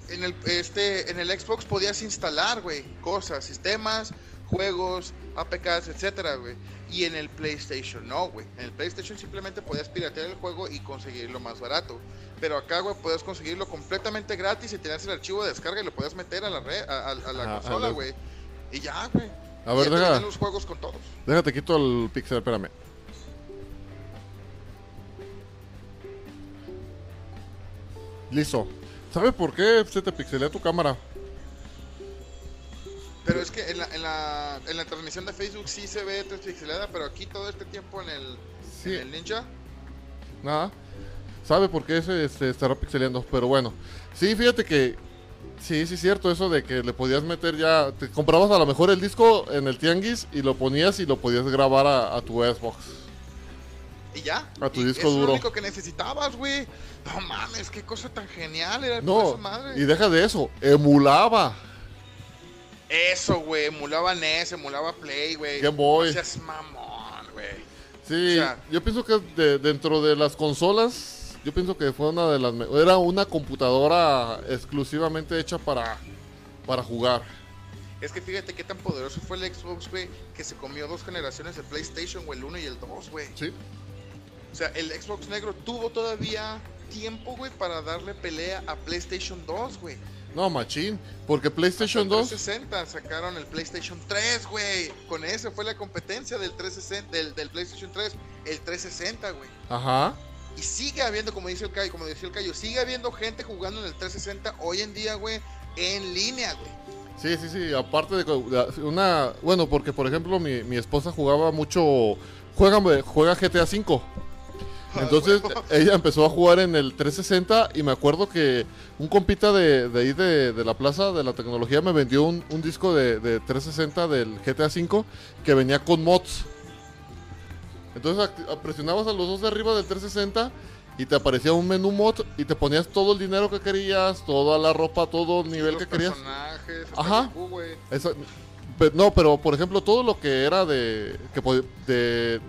en el, este, en el Xbox podías instalar, güey, cosas, sistemas, juegos, APKs, etcétera, güey. Y en el PlayStation no, güey. En el PlayStation simplemente podías piratear el juego y conseguirlo más barato. Pero acá, güey, puedes conseguirlo completamente gratis y tenías el archivo de descarga y lo puedes meter a la red, a, a- a la Ah, consola, la- güey. Y ya, güey. A ver, ya te deja, venden los juegos con todos. déjate quito el pixel, espérame. Listo. ¿Sabe por qué se te pixelea tu cámara? Pero es que en la, en la, en la transmisión de Facebook sí se ve pixelada, pero aquí todo este tiempo en el, Sí. en el Ninja Nada. ¿Sabe por qué se, se estará pixeleando? Pero bueno. Sí, fíjate que. Sí, sí, es cierto eso de que le podías meter ya. Te comprabas a lo mejor el disco en el tianguis y lo ponías y lo podías grabar a, a tu Xbox. Y ya. A tu Y disco es duro. lo único que necesitabas, güey. No mames, qué cosa tan genial era No, madre. y deja de eso. Emulaba. Eso, güey. Emulaba NES, emulaba Play, güey. Game Boy. No seas mamón, güey. Sí, O sea- yo pienso que de- dentro de las consolas, yo pienso que fue una de las... Era una computadora exclusivamente hecha para, para jugar. Es que fíjate qué tan poderoso fue el Xbox, güey, que se comió dos generaciones de PlayStation, güey, el 1 y el 2, güey. Sí. O sea, el Xbox negro tuvo todavía tiempo, güey, para darle pelea a PlayStation 2, güey. No, machín. Porque PlayStation Hasta el 2... 360 sacaron el PlayStation 3, güey. Con ese fue la competencia del 360, del, del PlayStation 3, el 360, güey. Ajá. Y sigue habiendo, como dice el Cayo, como decía el Cayo, sigue habiendo gente jugando en el 360 hoy en día, güey, en línea, güey. Sí, sí, sí. Aparte de una... Bueno, porque por ejemplo mi, mi esposa jugaba mucho... Juega, juega GTA V. (laughs) Entonces ella empezó a jugar en el 360 y me acuerdo que un compita de, de ahí de, de la plaza de la tecnología me vendió un, un disco de, de 360 del GTA V que venía con mods. Entonces presionabas a los dos de arriba del 360 y te aparecía un menú mod y te ponías todo el dinero que querías, toda la ropa, todo el nivel Los que querías. personajes, Ajá. Esa- no, pero por ejemplo, todo lo que era de, que de,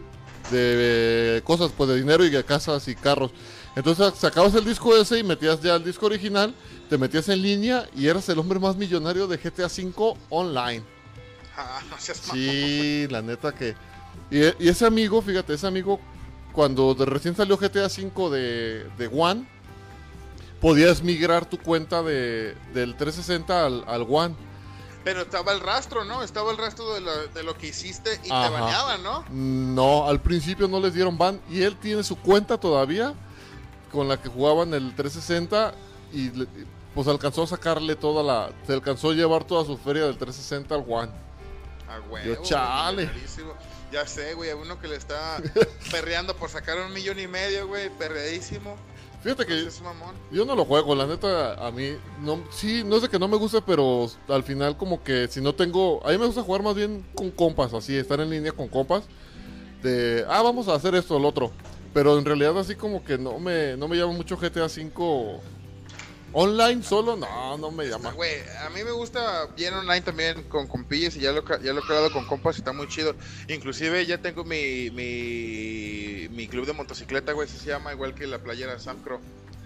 de cosas, pues de dinero y de casas y carros. Entonces sacabas el disco ese y metías ya el disco original, te metías en línea y eras el hombre más millonario de GTA V online. Ah, no seas. Sí, la neta que... Y, y ese amigo, fíjate, ese amigo, cuando de recién salió GTA V de, de One, podías migrar tu cuenta de, del 360 al, al One. Pero estaba el rastro, ¿no? Estaba el rastro de lo, de lo que hiciste y Ajá. te baneaban, ¿no? No, al principio no les dieron ban y él tiene su cuenta todavía con la que jugaban el 360 y le- pues alcanzó a sacarle toda la, se alcanzó a llevar toda su feria del 360 al One. Ah, güey. Yo, chale. Ya sé, güey, a uno que le está (laughs) perreando por sacar un millón y medio, güey, perreadísimo. Fíjate que Es mamón. yo no lo juego, la neta a mí no, sí, no es de que no me guste, pero al final como que si no tengo, a mí me gusta jugar más bien con compas, así, estar en línea con compas de, ah, vamos a hacer esto, el otro. Pero en realidad así como que no me, no me llama mucho GTA V online solo, no, no me llama. Güey, a mí me gusta bien online también con compillas y ya lo, ya lo he creado con compas y está muy chido. Inclusive ya tengo mi, mi, mi club de motocicleta, güey, se llama, igual que la playera Sam Crow.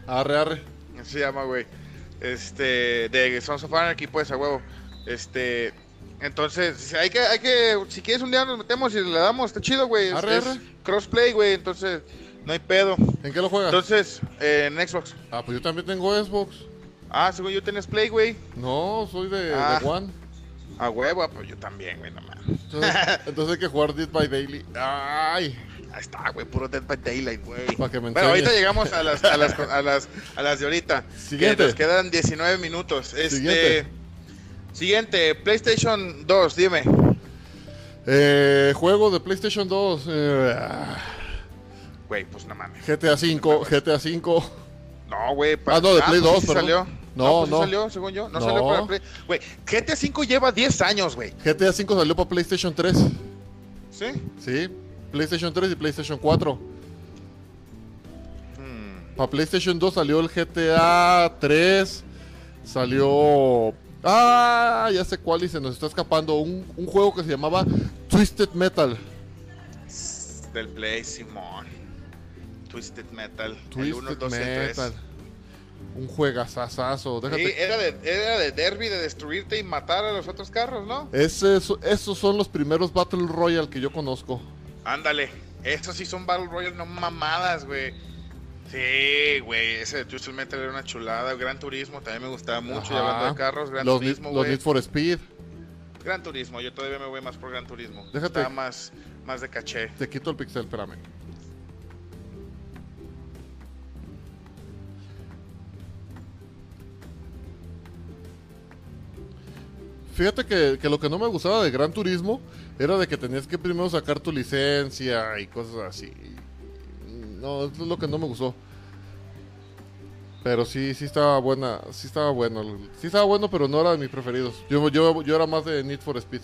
Arre, arre. Se llama, güey. Este, de Sons of Anarchy, pues, a huevo. Este, entonces, hay que, hay que, si quieres un día nos metemos y le damos, está chido, güey. Es, Arre, es arre. crossplay, güey, entonces, no hay pedo. ¿En qué lo juegas? Entonces, eh, en Xbox. ah, pues yo también tengo Xbox. Ah, según yo tienes Play, güey. No, soy de, de Ah. One. A huevo, ah, pues yo también, güey, no mames. Entonces, (laughs) entonces hay que jugar Dead by Daily. Ay, Ahí está, güey, puro Dead by Daylight, güey. Pa' que me Bueno, ahorita llegamos a las, a las, a las, a las de ahorita. Siguiente. Que nos quedan 19 minutos. Este, Siguiente. siguiente. PlayStation 2, dime. eh, juego de PlayStation 2. eh, ah, Güey, pues no mames. GTA 5, GTA 5. No, güey. Ah, no, de Play pues 2, sí perdón. salió. No, pues sí no. salió, según yo. No, No. salió para Play. Güey, GTA 5 lleva 10 años, güey. GTA 5 salió para PlayStation 3. ¿Sí? Sí, PlayStation 3 y PlayStation 4. Hmm. Para PlayStation 2 salió el GTA 3. Salió. Ah, ya sé cuál y se nos está escapando. Un, un juego que se llamaba Twisted Metal. Del Play, Simón. Twisted Metal. el Twisted 1, 2 y el 3. Metal. Un juegazazazo. Sí, Déjate. era de, era de derby, de destruirte y matar a los otros carros, ¿no? Ese es- esos son los primeros Battle Royale que yo conozco. Ándale, estos sí son Battle Royale, no mamadas, güey. Sí, güey, ese de Twisted Metal era una chulada. Gran Turismo también me gustaba mucho. Y hablando de carros, Gran los, Turismo, Need- los. Need for Speed. Gran Turismo, yo todavía me voy más por Gran Turismo. Déjate. Está más, más de caché. Te quito el pixel, espérame. Fíjate que, que lo que no me gustaba de Gran Turismo era de que tenías que primero sacar tu licencia y cosas así. No, eso es lo que no me gustó. Pero sí, sí estaba buena, sí estaba bueno. Sí estaba bueno, pero no era de mis preferidos. Yo, yo, yo era más de Need for Speed.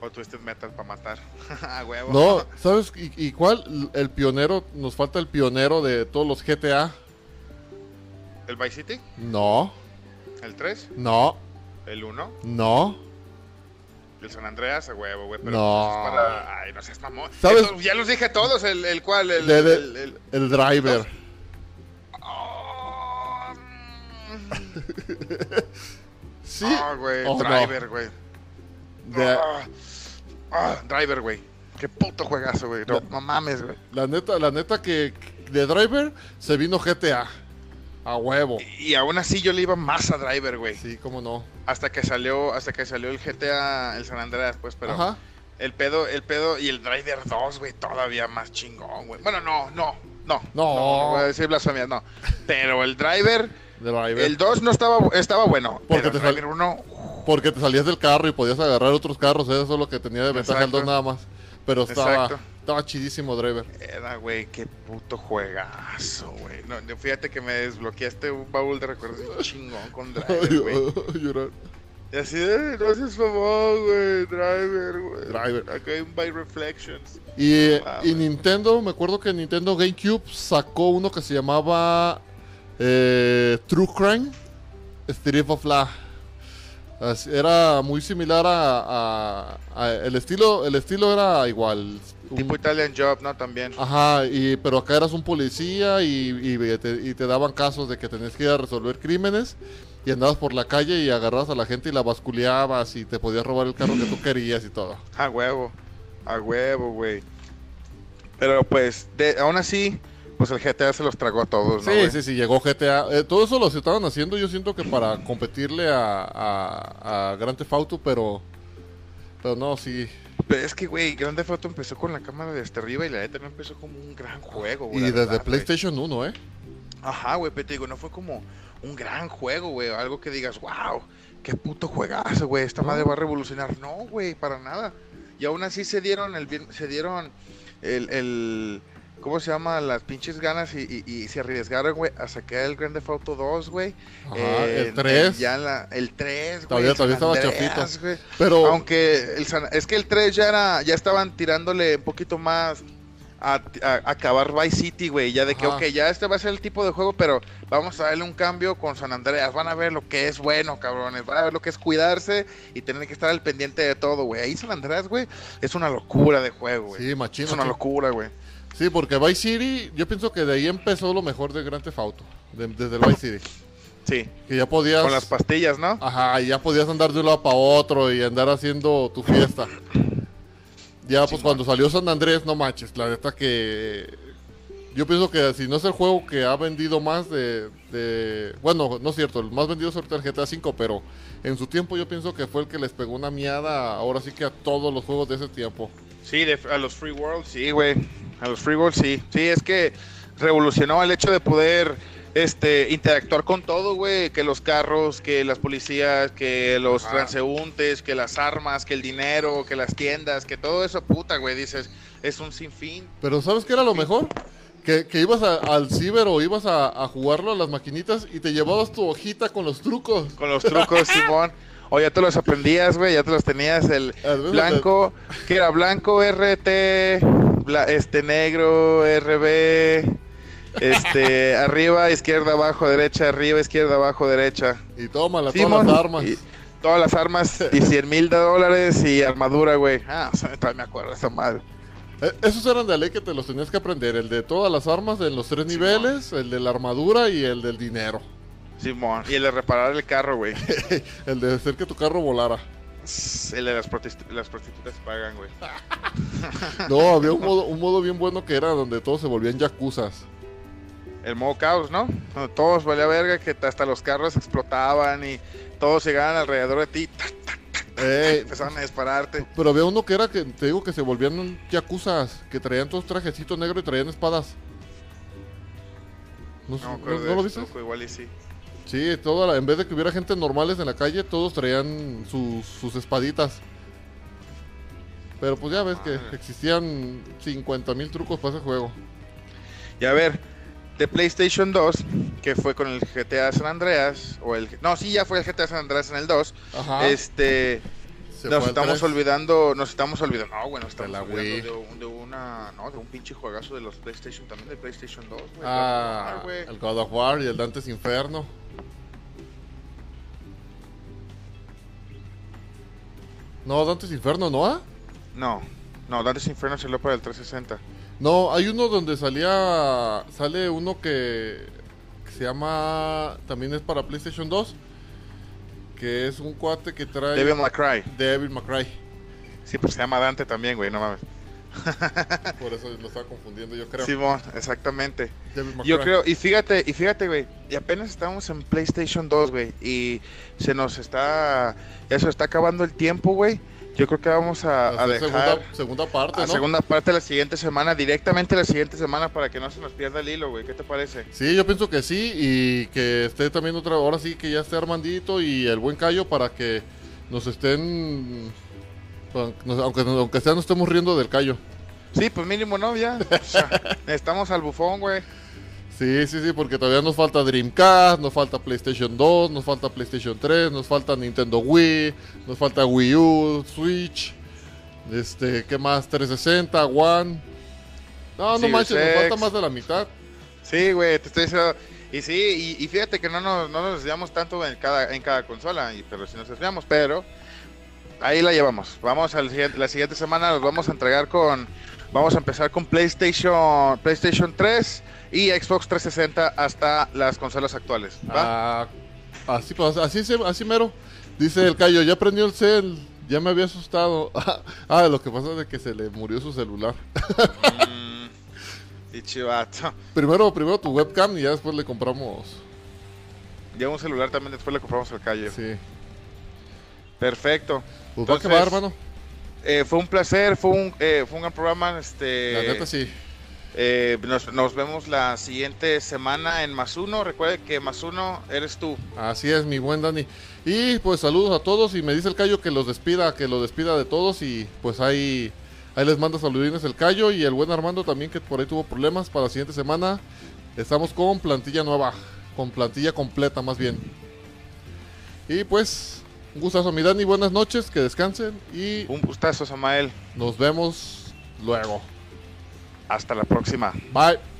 O Twisted Metal para matar. (laughs) Huevo. No, ¿sabes? ¿Y, y cuál? El pionero, nos falta el pionero de todos los GTA. ¿El Vice City? No, ¿El 3? no, ¿El 1? No. El San Andreas, huevo, güey. No. Pues para... Ay, no seas mamón. ¿Sabes? Ya los dije todos, el, el cual, el el, driver. (laughs) Sí. Oh, güey. Oh, driver, güey. No. Ah, ah, driver, güey. Qué puto juegazo, güey. No, no, mames, güey. La neta, la neta que de driver se vino GTA. A huevo. Y aún así yo le iba más a Driver, güey. Sí, cómo no. Hasta que salió, hasta que salió el GTA, el San Andreas, pues, pero Ajá. el pedo, el pedo y el Driver 2, güey, todavía más chingón, güey. Bueno, no, no, no. No. no voy a decir blasfemia, no. Pero el Driver, Driver. el 2 no estaba, estaba bueno. Porque pero te el Driver 1, Porque te salías del carro y podías agarrar otros carros. Eso es lo que tenía de ventaja el Exacto. 2 nada más. Pero estaba, Exacto. estaba chidísimo Driver. era, güey, qué puto juegazo, güey. No, fíjate que me desbloqueaste un baúl de recuerdos (laughs) chingón con Driver, güey. (laughs) Llorar. Y así de, no seas favor, güey, Driver, güey. Driver. Acá hay un By Reflections. Y, Ah, y. Nintendo, me acuerdo que Nintendo GameCube sacó uno que se llamaba eh, True Crime Street of La. Era muy similar a, a- a- el estilo, el estilo era igual. Un- Tipo Italian Job, ¿no? También. Ajá, y, pero acá eras un policía y, y te, y te daban casos de que tenías que ir a resolver crímenes y andabas por la calle y agarrabas a la gente y la basculeabas y te podías robar el carro que tú querías y todo. A huevo. A huevo, güey. Pero pues, de, aún así, pues el GTA se los tragó a todos, ¿no? Sí, sí, sí, llegó GTA. Eh, todo eso lo estaban haciendo, yo siento que para competirle a, a, a Grand Theft Auto, pero, pero no, sí. Pero es que, güey, Grande Foto empezó con la cámara de hasta arriba y la neta no empezó como un gran juego, güey. Y desde verdad. PlayStation 1, ¿eh? Ajá, güey, pero te digo, no fue como un gran juego, güey. Algo que digas, wow, qué puto juegazo, güey. Esta madre va a revolucionar. No, güey, para nada. Y aún así se dieron el se dieron el, el ¿cómo se llama? Las pinches ganas y, y- y se arriesgaron, güey, a sacar el Grand Theft Auto 2, güey. Ajá, Eh, el 3. ya en la- el 3, güey. Todavía- el todavía estaba chafito. Pero, Aunque el San- es que el 3 ya era, ya estaban tirándole un poquito más a, a- a acabar Vice City, güey. Ya de que, Ajá. ok, ya este va a ser el tipo de juego, pero vamos a darle un cambio con San Andreas. Van a ver lo que es bueno, cabrones. Van a ver lo que es cuidarse y tener que estar al pendiente de todo, güey. Ahí San Andreas, güey, es una locura de juego, güey. sí, machino. es una locura, güey. Sí, porque Vice City, yo pienso que de ahí empezó lo mejor de Grand Theft Auto. de- desde el Vice City. Sí, Que ya podías. con las pastillas, ¿no? Ajá, y ya podías andar de un lado para otro y andar haciendo tu fiesta. Ya, pues cuando salió San Andrés, no manches, la neta que. Yo pienso que si no es el juego que ha vendido más de. de- bueno, no es cierto, el más vendido es el GTA V, pero en su tiempo yo pienso que fue el que les pegó una miada ahora sí que a todos los juegos de ese tiempo. Sí, de- a los Free World, sí, güey. A los Free World, sí. Sí, es que revolucionó el hecho de poder este, interactuar con todo, güey. Que los carros, que las policías, que los Ajá. transeúntes, que las armas, que el dinero, que las tiendas, que todo eso, puta, güey. Dices, es un sinfín. Pero ¿sabes qué era lo mejor? Que, que ibas a- al ciber o ibas a, a jugarlo a las maquinitas y te llevabas tu hojita con los trucos. Con los trucos, (laughs) Simón. O ya te los aprendías, güey, ya te los tenías el blanco, que era blanco, RT, bla- este negro, RB, este, (laughs) arriba, izquierda, abajo, derecha, arriba, izquierda, abajo, derecha. Y tómala, Simón, todas las armas. y todas las armas y 100 mil dólares y armadura, güey. Ah, o sea, me acuerdo esa madre. Eh, Esos eran de ley que te los tenías que aprender. El de todas las armas en los tres niveles, el de la armadura y el del dinero. Simón. Y el de reparar el carro, güey. (laughs) El de hacer que tu carro volara. El de las, las prostitutas pagan, güey. (laughs) No, había un modo, un modo bien bueno que era donde todos se volvían yacuzas. El modo caos, ¿no? Donde todos valía verga, que hasta los carros explotaban y todos llegaban alrededor de ti. tac, tac, Ey, empezaban a dispararte. pero había uno que era que te digo que se volvían yacuzas, que traían todos trajecitos negros y traían espadas. ¿No, No, no- no lo viste? igual y sí. Sí, toda la- en vez de que hubiera gente normales en la calle, todos traían sus, sus espaditas. Pero pues ya ves que existían 50 mil trucos para ese juego. Y a ver, de PlayStation 2, que fue con el GTA San Andreas, o el... No, sí, ya fue el GTA San Andreas en el 2. Ajá. Este... nos estamos 3. olvidando, nos estamos olvidando, no, bueno, estamos la olvidando de, un- de una, no, de un pinche juegazo de los PlayStation también, de PlayStation 2, güey. Ah, el God of War y el Dante's Inferno. No, Dante's Inferno, ¿no? ah? No, no, Dante's Inferno salió para el 360. No, hay uno donde salía. Sale uno que, que se llama. También es para PlayStation 2. que es un cuate que trae Devil May Cry. Devil May Cry. Sí, pues se llama Dante también, güey, no mames. (laughs) Por eso lo estaba confundiendo, yo creo. Simón, exactamente. Yo creo, y fíjate, y fíjate, güey, y apenas estamos en PlayStation 2, güey, y se nos está, se está acabando el tiempo, güey. Yo creo que vamos a, a dejar segunda, segunda parte, a ¿no? segunda parte la siguiente semana, directamente la siguiente semana para que no se nos pierda el hilo, güey. ¿Qué te parece? Sí, yo pienso que sí y que esté también otra, ahora sí que ya esté Armandito y el buen Cayo para que nos estén, aunque, aunque sea nos estemos riendo del Cayo. Sí, pues mínimo, ¿no? Ya. O sea, (laughs) necesitamos al bufón, güey. Sí, sí, sí, porque todavía nos falta Dreamcast, nos falta PlayStation 2, nos falta PlayStation 3, nos falta Nintendo Wii, nos falta Wii U, Switch, este, ¿qué más? 360, One. No, no Series manches, nos falta más de la mitad. Sí, güey, te estoy diciendo. Y sí, y, y fíjate que no nos, no nos desviamos tanto en cada, en cada consola, y, pero sí nos desviamos, pero ahí la llevamos. Vamos al siguiente, la siguiente semana los vamos a entregar con, vamos a empezar con PlayStation, PlayStation 3 y Xbox 360 hasta las consolas actuales. ¿va? Ah, así, pues, así, así mero. Dice el Cayo, ya prendió el cel, ya me había asustado. (laughs) ah, lo que pasa es que se le murió su celular. Mm, y chivato. primero, primero tu webcam y ya después le compramos. Lleva un celular también, después le compramos al calle. Sí. Perfecto. Pues va que Entonces, va, hermano. Eh, fue un placer, fue un, eh, fue un gran programa. Este, La neta sí. Eh, nos, nos vemos la siguiente semana en Más Uno. Recuerde que Más Uno eres tú. Así es, mi buen Dani. Y pues saludos a todos y me dice el Cayo que los despida, que los despida de todos y pues ahí, ahí les manda saludines el Cayo y el buen Armando también que por ahí tuvo problemas para la siguiente semana. Estamos con plantilla nueva, con plantilla completa más bien. Y pues, un gustazo mi Dani, buenas noches, que descansen y Un gustazo, Samael. nos vemos luego. Hasta la próxima. Bye.